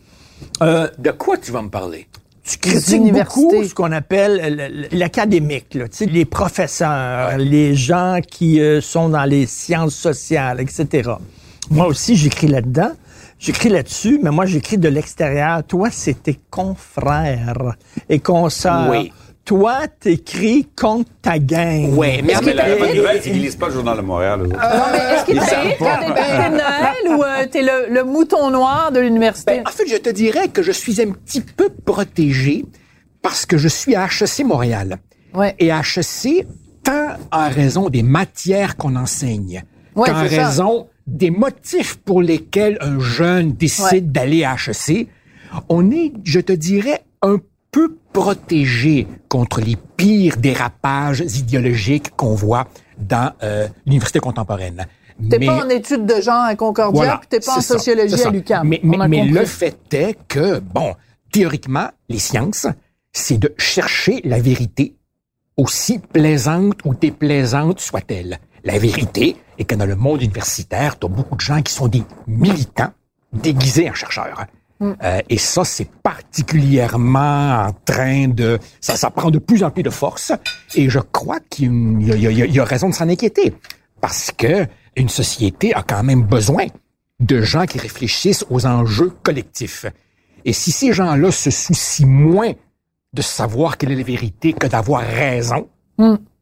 Euh, De quoi tu vas me parler? tu critiques beaucoup ce qu'on appelle l'académique, là, tu sais, les professeurs, les gens qui euh, sont dans les sciences sociales, etc. Moi aussi, j'écris là-dedans. J'écris là-dessus, mais moi, j'écris de l'extérieur. Toi, c'est tes confrères et consoeurs. Oui. Toi, t'écris contre ta gang. Oui, mais Mais la, bonne nouvelle, c'est qu'ils lisent pas le journal de Montréal, eux autres. Non, mais est-ce qu'il pas. quand t'es Noël ou euh, t'es le, le mouton noir de l'université? Ben, en fait, je te dirais que je suis un petit peu protégé parce que je suis à HEC Montréal. Ouais. Et à HEC, tant en raison des matières qu'on enseigne, Ouais, qu'en ça. raison des motifs pour lesquels un jeune décide Ouais. d'aller à HEC, on est, je te dirais, un peu protégé contre les pires dérapages idéologiques qu'on voit dans euh, l'université contemporaine. T'es pas en études de genre à Concordia, voilà, puis t'es pas en sociologie ça. à l'UQAM. Mais, mais, mais le fait est que, bon, théoriquement, les sciences, c'est de chercher la vérité, aussi plaisante ou déplaisante soit-elle. La vérité est que dans le monde universitaire, tu as beaucoup de gens qui sont des militants déguisés en chercheurs. Euh, et ça, c'est particulièrement en train de... Ça, ça prend de plus en plus de force. Et je crois qu'il y, a- il y a- il y a raison de s'en inquiéter. Parce que une société a quand même besoin de gens qui réfléchissent aux enjeux collectifs. Et si ces gens-là se soucient moins de savoir quelle est la vérité que d'avoir raison,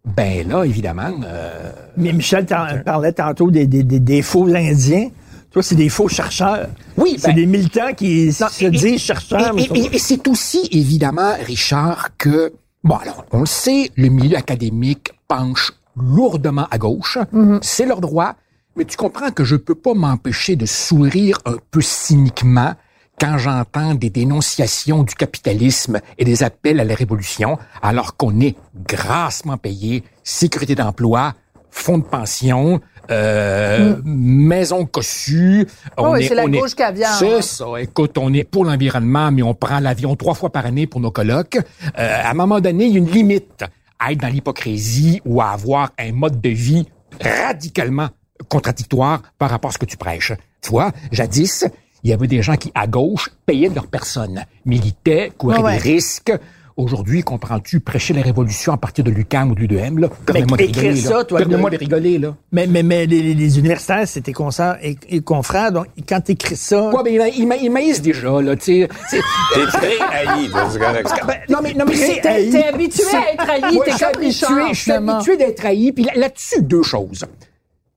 ben là, évidemment, euh, Mais Michel parlait tantôt des, des, des, des faux Indiens. Toi, c'est des faux chercheurs. Oui, C'est ben- des militants qui Non, se et- disent chercheurs. Et, sont- et- et c'est aussi évidemment, Richard, que, bon, alors, on le sait, le milieu académique penche lourdement à gauche. C'est leur droit. Mais tu comprends que je peux pas m'empêcher de sourire un peu cyniquement quand j'entends des dénonciations du capitalisme et des appels à la révolution, alors qu'on est grassement payé, sécurité d'emploi, fonds de pension, euh, maison cossue. on est- c'est la on est- gauche caviar, C'est hein. ça. Écoute, on est pour l'environnement, mais on prend l'avion trois fois par année pour nos colloques. Euh, à un moment donné, il y a une limite à être dans l'hypocrisie ou à avoir un mode de vie radicalement contradictoire par rapport à ce que tu prêches. Tu vois, jadis, il y avait des gens qui, à gauche, payaient de leur personne, militaient, couraient ouais. des risques. Aujourd'hui, comprends-tu, prêcher la révolution à partir de l'UQAM ou de l'UDM, là, permets-moi de écrire rigoler, ça, là. toi, Permets-moi de- de rigoler, là. Mais, mais, mais les, les universitaires, tes concerts et, et confrères. Donc, quand tu écris ça, Ouais, ben, il ma- il ma- il maïs déjà, là, tu sais. T'es très haï, correct. Ben, non, mais, non, mais c'est, T'es t'es habitué à être haï, t'es je suis comme Richard, je suis habitué d'être haï. Puis là- là-dessus, deux choses.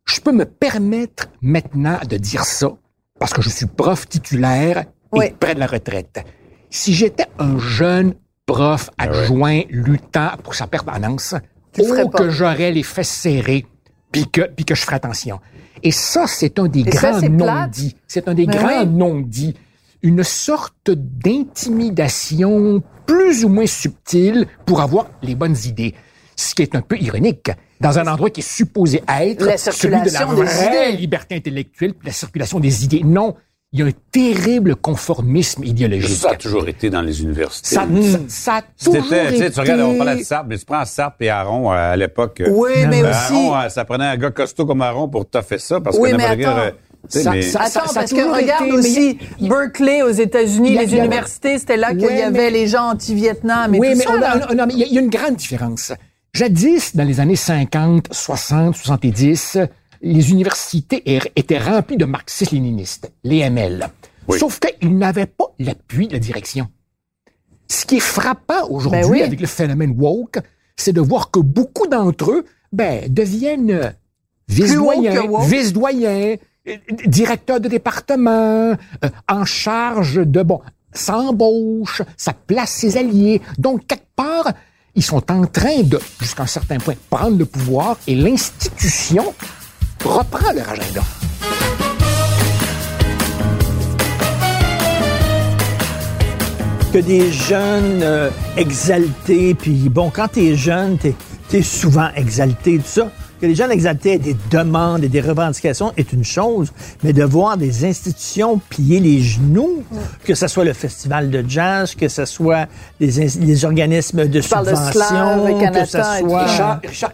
Je peux me permettre maintenant de dire ça parce que je suis prof titulaire et Oui. près de la retraite. Si j'étais un jeune prof adjoint luttant pour sa permanence, Tu oh que j'aurais les fesses serrées puis que, puis que je ferais attention. Et ça, c'est un des Et grands non-dits. C'est un des Mais grands oui. non-dits. Une sorte d'intimidation plus ou moins subtile pour avoir les bonnes idées. Ce qui est un peu ironique. Dans un endroit qui est supposé être La celui de la circulation des vraie liberté intellectuelle, la circulation des idées. Non, il y a un terrible conformisme idéologique. Ça a toujours été dans les universités. Ça, ça, ça a toujours C'était, tu sais, tu regardes, on parlait de été... Sartre, mais tu prends Sartre et Aaron euh, à l'époque. euh, Oui, mais aussi- Aaron, euh, ça prenait un gars costaud comme Aaron pour toffer ça, parce Oui, que mais attends. Ça- mais- ça- Attends, a parce que toujours regarde été, aussi a- Berkeley aux États-Unis, les a- universités, c'était là qu'il Ouais, y avait mais- les gens anti-Vietnam et oui, tout mais ça. y, il y a une grande différence. Jadis, dans les années 50, 60, 70, les universités er- étaient remplies de marxistes-léninistes, les ML. Oui. Sauf qu'ils n'avaient pas l'appui de la direction. Ce qui est frappant aujourd'hui Ben oui. avec le phénomène woke, c'est de voir que beaucoup d'entre eux ben, deviennent euh, vice-doyens, vice-doyens, euh, directeurs de département, euh, en charge de, bon, ça embauche, ça place ses alliés. Donc, quelque part, ils sont en train de, jusqu'à un certain point, prendre le pouvoir et l'institution reprend leur agenda. que des jeunes euh, exaltés, puis bon, quand t'es jeune, t'es es souvent exalté, tout ça. Que les jeunes exaltés aient des demandes et des revendications est une chose, mais de voir des institutions plier les genoux, que ce soit le festival de jazz, que ce soit les, organismes de subvention, que ce soit... Richard,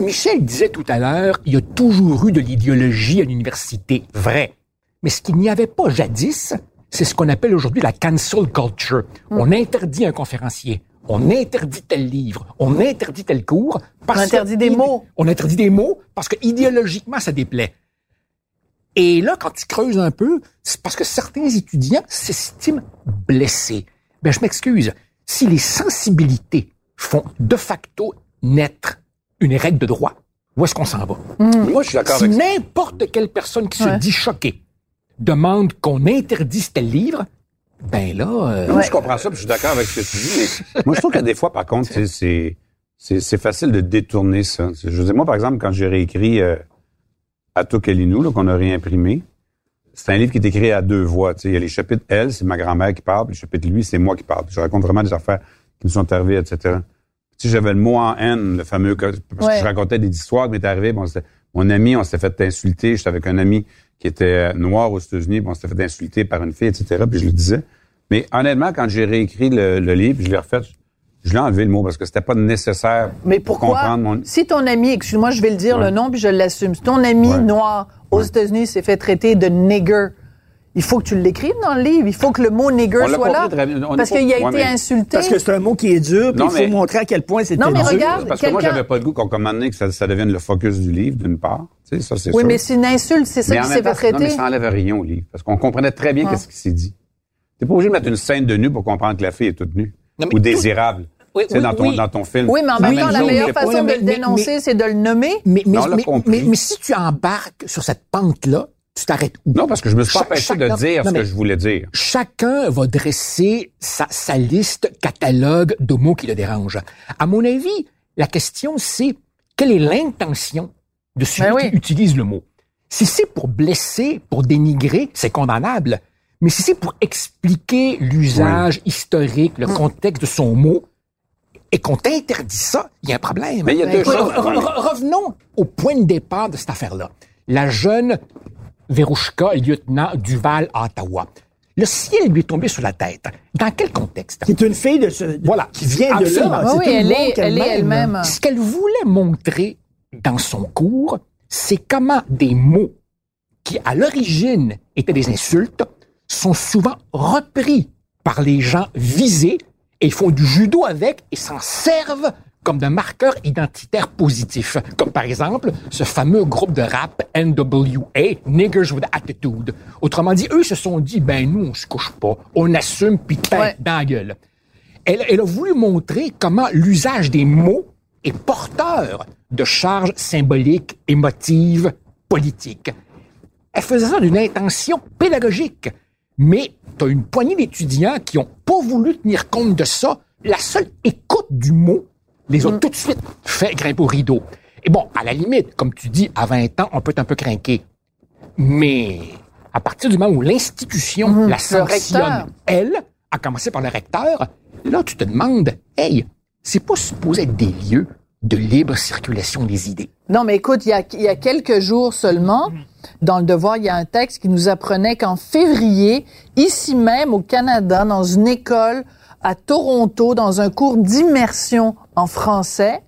Michel disait tout à l'heure, il y a toujours eu de l'idéologie à l'université. Vrai. Mais ce qu'il n'y avait pas jadis, c'est ce qu'on appelle aujourd'hui la cancel culture. On interdit un conférencier. On interdit tel livre. On interdit tel cours. Parce On interdit que- des mots. On interdit des mots parce que idéologiquement, ça déplaît. Et là, quand tu creuses un peu, c'est parce que certains étudiants s'estiment blessés. Ben, je m'excuse. Si les sensibilités font de facto naître une règle de droit, où est-ce qu'on s'en va? Moi, je suis d'accord Si avec ça. n'importe quelle personne qui se dit choquée demande qu'on interdise tel livre, ben là, euh, Moi, je comprends ça, puis je suis d'accord avec ce que tu dis, mais moi, je trouve que des fois, par contre, c'est, facile de détourner ça. Je veux dire, moi, par exemple, quand j'ai réécrit euh, Ato Kalinou, là, qu'on a réimprimé, c'est un livre qui est écrit à deux voix. Il y a les chapitres elle, c'est ma grand-mère qui parle, puis les chapitres lui, c'est moi qui parle. Puis je raconte vraiment des affaires qui nous sont arrivées, etc. Sais, j'avais le mot en haine, le fameux, parce Ouais. que je racontais des histoires qui m'étaient arrivées. Bon, mon ami, on s'était fait insulter. J'étais avec un ami qui était euh, noir aux États-Unis, puis on s'était fait insulter par une fille, etc. Puis je le disais. Mais honnêtement, quand j'ai réécrit le, le livre, je l'ai refait, Je l'ai enlevé le mot parce que c'était pas nécessaire Mais pour pourquoi? comprendre mon. Si ton ami, excuse-moi, je vais le dire Ouais. le nom puis je l'assume. Si ton ami Ouais. noir aux. États-Unis s'est fait traiter de nigger, il faut que tu l'écrives dans le livre. Il faut que le mot nigger On soit là. compris très bien. On Parce qu'il a été insulté. Parce que c'est un mot qui est dur, puis Non, il faut mais- montrer à quel point c'était Non, mais dur. regarde, Parce que moi, quelqu'un- j'avais pas le goût qu'on commande que ça, ça devienne le focus du livre, d'une part. Tu sais, ça, c'est oui, sûr. mais c'est une insulte, c'est ça Mais qui s'est fait temps, non, mais traiter. ça enlève rien au livre. Parce qu'on comprenait très bien Ah. qu'est-ce qui s'est dit. T'es pas obligé de mettre une scène de nu pour comprendre que la fille est toute nue. Non, Ou tout- désirable. Oui, tu sais, oui, dans ton, oui. dans ton film. Oui, mais en même temps, la meilleure façon de le dénoncer, c'est de le nommer. Mais si tu embarques sur cette pente-là, tu t'arrêtes où? Non, parce que je me suis pas empêché de dire non, ce que je voulais dire. Chacun va dresser sa, sa liste catalogue de mots qui le dérangent. À mon avis, la question, c'est quelle est l'intention de celui Ben oui. qui utilise le mot? Si c'est pour blesser, pour dénigrer, c'est condamnable. Mais si c'est pour expliquer l'usage historique, le contexte de son mot, et qu'on t'interdit ça, il y a un problème. Mais il y a Ben, deux choses. Re- re- revenons au point de départ de cette affaire-là. La jeune Verouchka, lieutenant Duval à Ottawa. Le ciel lui est tombé sur la tête. Dans quel contexte? Qui est une fille de ce, Voilà. qui vient de là. Oui, C'est oui, elle monde est, elle est qu'elle-même. elle-même. Ce qu'elle voulait montrer dans son cours, c'est comment des mots qui, à l'origine, étaient des insultes, sont souvent repris par les gens visés et ils font du judo avec et s'en servent comme de marqueurs identitaires positifs. Comme par exemple ce fameux groupe de rap NWA, Niggers with Attitude. Autrement dit, eux se sont dit, ben nous, on se couche pas, on assume puis tête Ouais. dans la gueule. Elle, elle a voulu montrer comment l'usage des mots est porteur de charges symboliques, émotives, politiques. Elle faisait ça d'une intention pédagogique. Mais tu as une poignée d'étudiants qui ont pas voulu tenir compte de ça. La seule écoute du mot les Mm. a tout de suite fait grimper au rideau. Et bon, à la limite, comme tu dis, à 20 ans, on peut être un peu craqué. Mais à partir du moment où l'institution la Mm-hmm. Le sanctionne, elle, à commencer par le recteur, là, tu te demandes, hey, c'est pas supposé être des lieux de libre circulation des idées. Non, mais écoute, il y a, il y a quelques jours seulement, dans le Devoir, il y a un texte qui nous apprenait qu'en février, ici même au Canada, dans une école à Toronto, dans un cours d'immersion en français,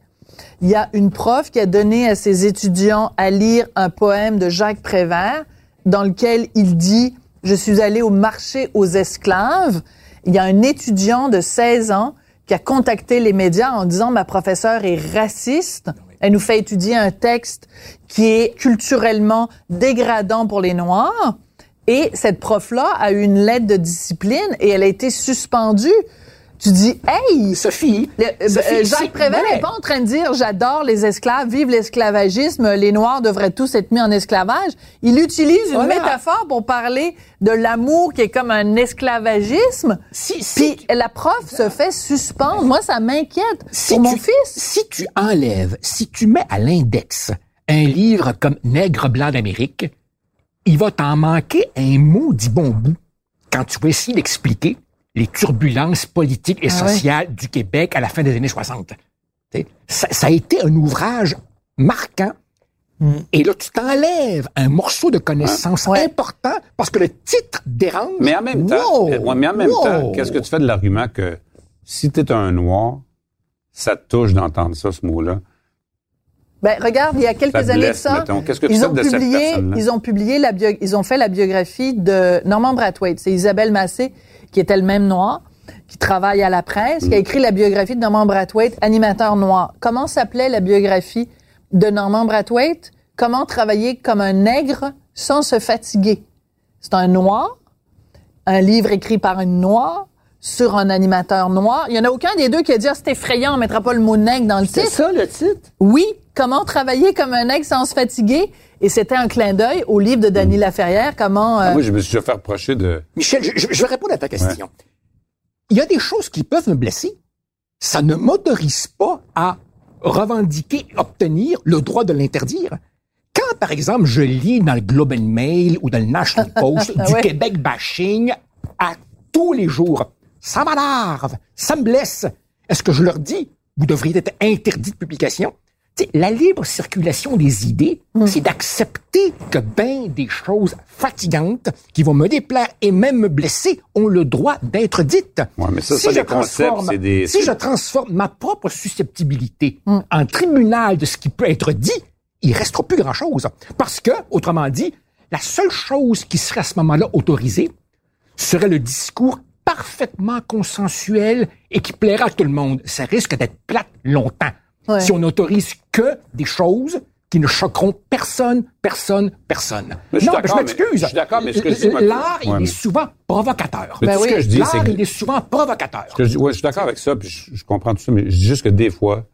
il y a une prof qui a donné à ses étudiants à lire un poème de Jacques Prévert dans lequel il dit « Je suis allé au marché aux esclaves ». Il y a un étudiant de 16 ans qui a contacté les médias en disant « Ma professeure est raciste ». Elle nous fait étudier un texte qui est culturellement dégradant pour les Noirs. Et cette prof-là a eu une lettre de discipline et elle a été suspendue. Tu dis, hey, Sophie, le- euh, Sophie, euh, Jacques Prévert n'est pas en train de dire j'adore les esclaves, vive l'esclavagisme, les Noirs devraient tous être mis en esclavage. Il utilise une Voilà. métaphore pour parler de l'amour qui est comme un esclavagisme. si, si, Puis la prof se fait suspendre. Moi, ça m'inquiète si pour mon fils. Si tu enlèves, si tu mets à l'index un livre comme Nègre blanc d'Amérique, il va t'en manquer un mot du bon bout quand tu vas essayer d'expliquer les turbulences politiques et Ah ouais. sociales du Québec à la fin des années 60. Tu sais, Ça, ça a été un ouvrage marquant. Et là, tu t'enlèves un morceau de connaissance Ouais. important parce que le titre dérange. Mais en même temps, Wow! ouais, mais en même Wow! temps, qu'est-ce que tu fais de l'argument que si tu es un noir, ça te touche d'entendre ça, ce mot-là? Ben, regarde, il y a quelques années de ça, que tu ils ont publié, ils ont publié la bio, ils ont fait la biographie de Norman Brathwaite. C'est Isabelle Massé, qui est elle-même noire, qui travaille à la presse, Mm. qui a écrit la biographie de Norman Brathwaite, animateur noir. Comment s'appelait la biographie de Norman Brathwaite? Comment travailler comme un nègre sans se fatiguer? C'est un noir, un livre écrit par une noire, sur un animateur noir. Il y en a aucun des deux qui a dit, ah, c'est effrayant, on mettra pas le mot nègre dans le C'est titre. ça le titre? Oui, comment travailler comme un aigle sans se fatiguer. Et c'était un clin d'œil au livre de Dany Laferrière, comment... euh, Ah, Moi, je me suis déjà fait reprocher de... Michel, je, vais répondre à ta question. Il y a des choses qui peuvent me blesser. Ça ne m'autorise pas à revendiquer, obtenir le droit de l'interdire. Quand, par exemple, je lis dans le Globe and Mail ou dans le National Post du Ouais. Québec bashing à tous les jours, ça m'énerve, ça me blesse. Est-ce que je leur dis, vous devriez être interdit de publication? La libre circulation des idées, Hmm. c'est d'accepter que ben des choses fatigantes qui vont me déplaire et même me blesser ont le droit d'être dites. Ouais, mais ça, ça, je les concepts, transforme- c'est des- Si je transforme ma propre susceptibilité Hmm. en tribunal de ce qui peut être dit, il restera plus grand-chose. Parce que, autrement dit, la seule chose qui serait à ce moment-là autorisée serait le discours parfaitement consensuel et qui plaira à tout le monde. Ça risque d'être plate longtemps. Ouais. Si on n'autorise que des choses qui ne choqueront personne, personne, personne. Mais je non, je m'excuse. je suis d'accord, mais ce que je dis, L'art, il est souvent provocateur. Mais Ben ce que je dis, L'art, il est souvent provocateur. Ce que je, dis- ouais, je suis d'accord avec ça, puis je, je comprends tout ça, mais je dis juste que des fois,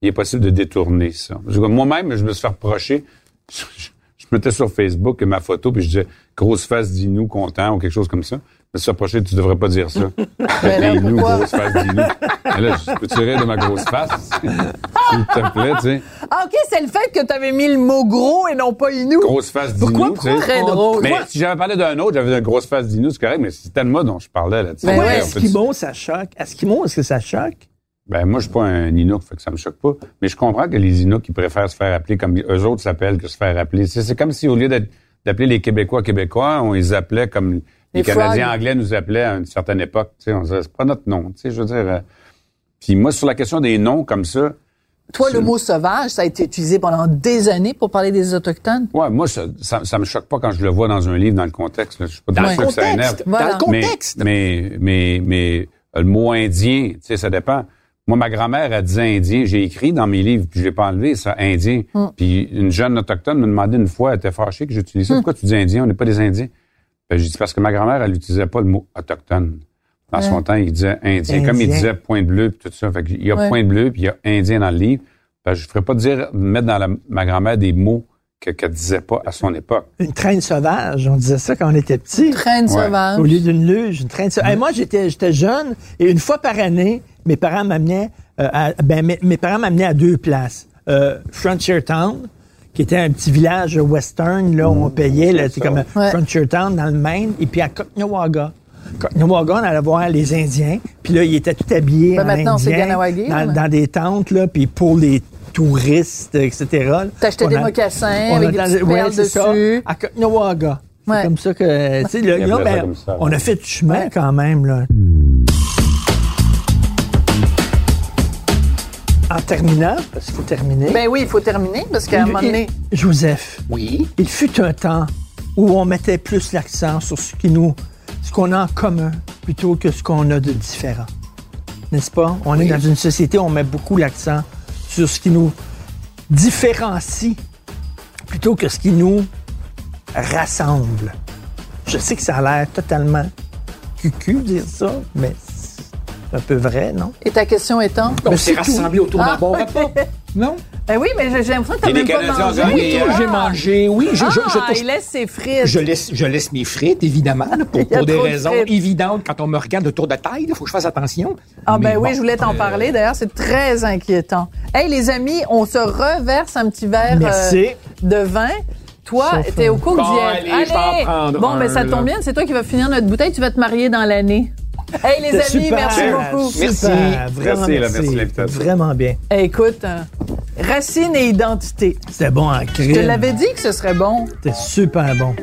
il est possible de détourner ça. Moi-même, je me suis fait reprocher. Je, je mettais sur Facebook ma photo, puis je disais grosse face d'Inou content ou quelque chose comme ça. Reprocher, tu devrais pas dire ça. Mais là, Inou, pourquoi? grosse face d'Inou. Mais là, je peux tirer de ma grosse face, s'il te plaît, tu sais. Ah, OK, c'est le fait que tu avais mis le mot gros et non pas Inou. Grosse face Pourquoi? d'Inou, tu sais. Très drôle? Mais si j'avais parlé d'un autre, j'avais une grosse face d'Inou, c'est correct, mais c'était de moi dont je parlais là-dessus. Ben Ouais, ouais. Eskimo, ça choque. Eskimo, est-ce que ça choque? Ben, moi, je suis pas un Inuk, fait que ça me choque pas. Mais je comprends que les Inuks, ils préfèrent se faire appeler comme eux autres s'appellent que se faire appeler. C'est, c'est comme si, au lieu d'appeler les Québécois Québécois, on les appelait comme les, Les Canadiens frogs. anglais nous appelaient à une certaine époque. Tu sais, on disait, c'est pas notre nom. Tu sais, je veux dire. euh, Puis moi, sur la question des noms comme ça, Toi, le mot sauvage, ça a été utilisé pendant des années pour parler des Autochtones? ouais, moi, ça, ça, ça me choque pas quand je le vois dans un livre, dans le contexte. là. Je suis pas Dans sûr le que ça énerve. contexte. Voilà. Dans le Mais, contexte. mais, mais, mais euh, le mot indien, tu sais, ça dépend. Moi, ma grand-mère, elle disait indien. J'ai écrit dans mes livres, puis je l'ai pas enlevé, ça, indien. Hmm. Puis une jeune autochtone me demandait une fois, elle était fâchée que j'utilise ça. Pourquoi tu dis indien? On n'est pas des indiens. Ben, j'ai dit parce que ma grand-mère, elle n'utilisait pas le mot autochtone. Dans son temps, il disait indien. Comme il disait point bleu, puis tout ça. Fait que il y a Ouais. point bleu, puis il y a indien dans le livre. Ben, je ne ferais pas dire, mettre dans la- ma grand-mère des mots que- qu'elle disait pas à son époque. Une traîne sauvage, on disait ça quand on était petit. Traîne Ouais. sauvage. Au lieu d'une luge, une traîne sauvage. Hey, moi, j'étais, j'étais jeune et une fois par année, mes parents m'amenaient, euh, à, ben, mes, mes parents m'amenaient à deux places. Euh, Frontiertown, qui était un petit village western, là, où on payait, là, c'est comme Ouais. Frontiertown dans le Maine, et puis à Cocknowaga. Cocknowaga, on allait voir les Indiens, puis là, ils étaient tout habillés Ben, en maintenant, indien, dans, des tentes, là, puis pour les touristes, etc. T'achetais des mocassins on avec a des petites ouais, ça, dessus. à Cocknowaga. C'est comme ça que, tu sais, là, ben, ça, on a fait du chemin Ouais. quand même, là. En terminant, parce qu'il faut terminer. Ben oui, il faut terminer parce qu'à un moment donné, Joseph, Oui. il fut un temps où on mettait plus l'accent sur ce qui nous, ce qu'on a en commun plutôt que ce qu'on a de différent. N'est-ce pas? On est dans une société où on met beaucoup l'accent sur ce qui nous différencie plutôt que ce qui nous rassemble. Je sais que ça a l'air totalement cucu de dire ça, mais un peu vrai, non? et ta question étant? On s'est rassemblés autour d'un Ah, bon repas. Non? Ben oui, mais j'ai l'impression que t'as même pas mangé. Oui, j'ai mangé. Oui, je, je, je, Ah, il laisse ses frites. je laisse, je laisse mes frites, évidemment, là, pour, des de raisons évidentes. Quand on me regarde de tour de taille, il faut que je fasse attention. Ah ben Mais oui, je voulais t'en euh, parler. D'ailleurs, c'est très inquiétant. Hey, les amis, on se reverse un petit verre Merci. euh, de vin. Toi, t'es au cours Bon, d'y être. allez, je vais en prendre Bon, un, ben ça là. tombe bien. C'est toi qui vas finir notre bouteille. Tu vas te marier dans l'année. Hey, les amis, super, merci beaucoup. super, Merci. Vraiment Merci, là, merci. l'invitation. Vraiment bien. Hey, écoute, euh, racine et identité. C'était bon en crime. Je te l'avais dit que ce serait bon. C'était super bon.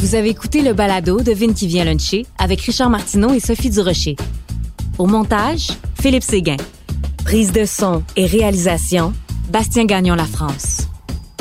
Vous avez écouté le balado de Vin qui vient luncher avec Richard Martineau et Sophie Durocher. Au montage, Philippe Séguin. Prise de son et réalisation, Bastien Gagnon La France.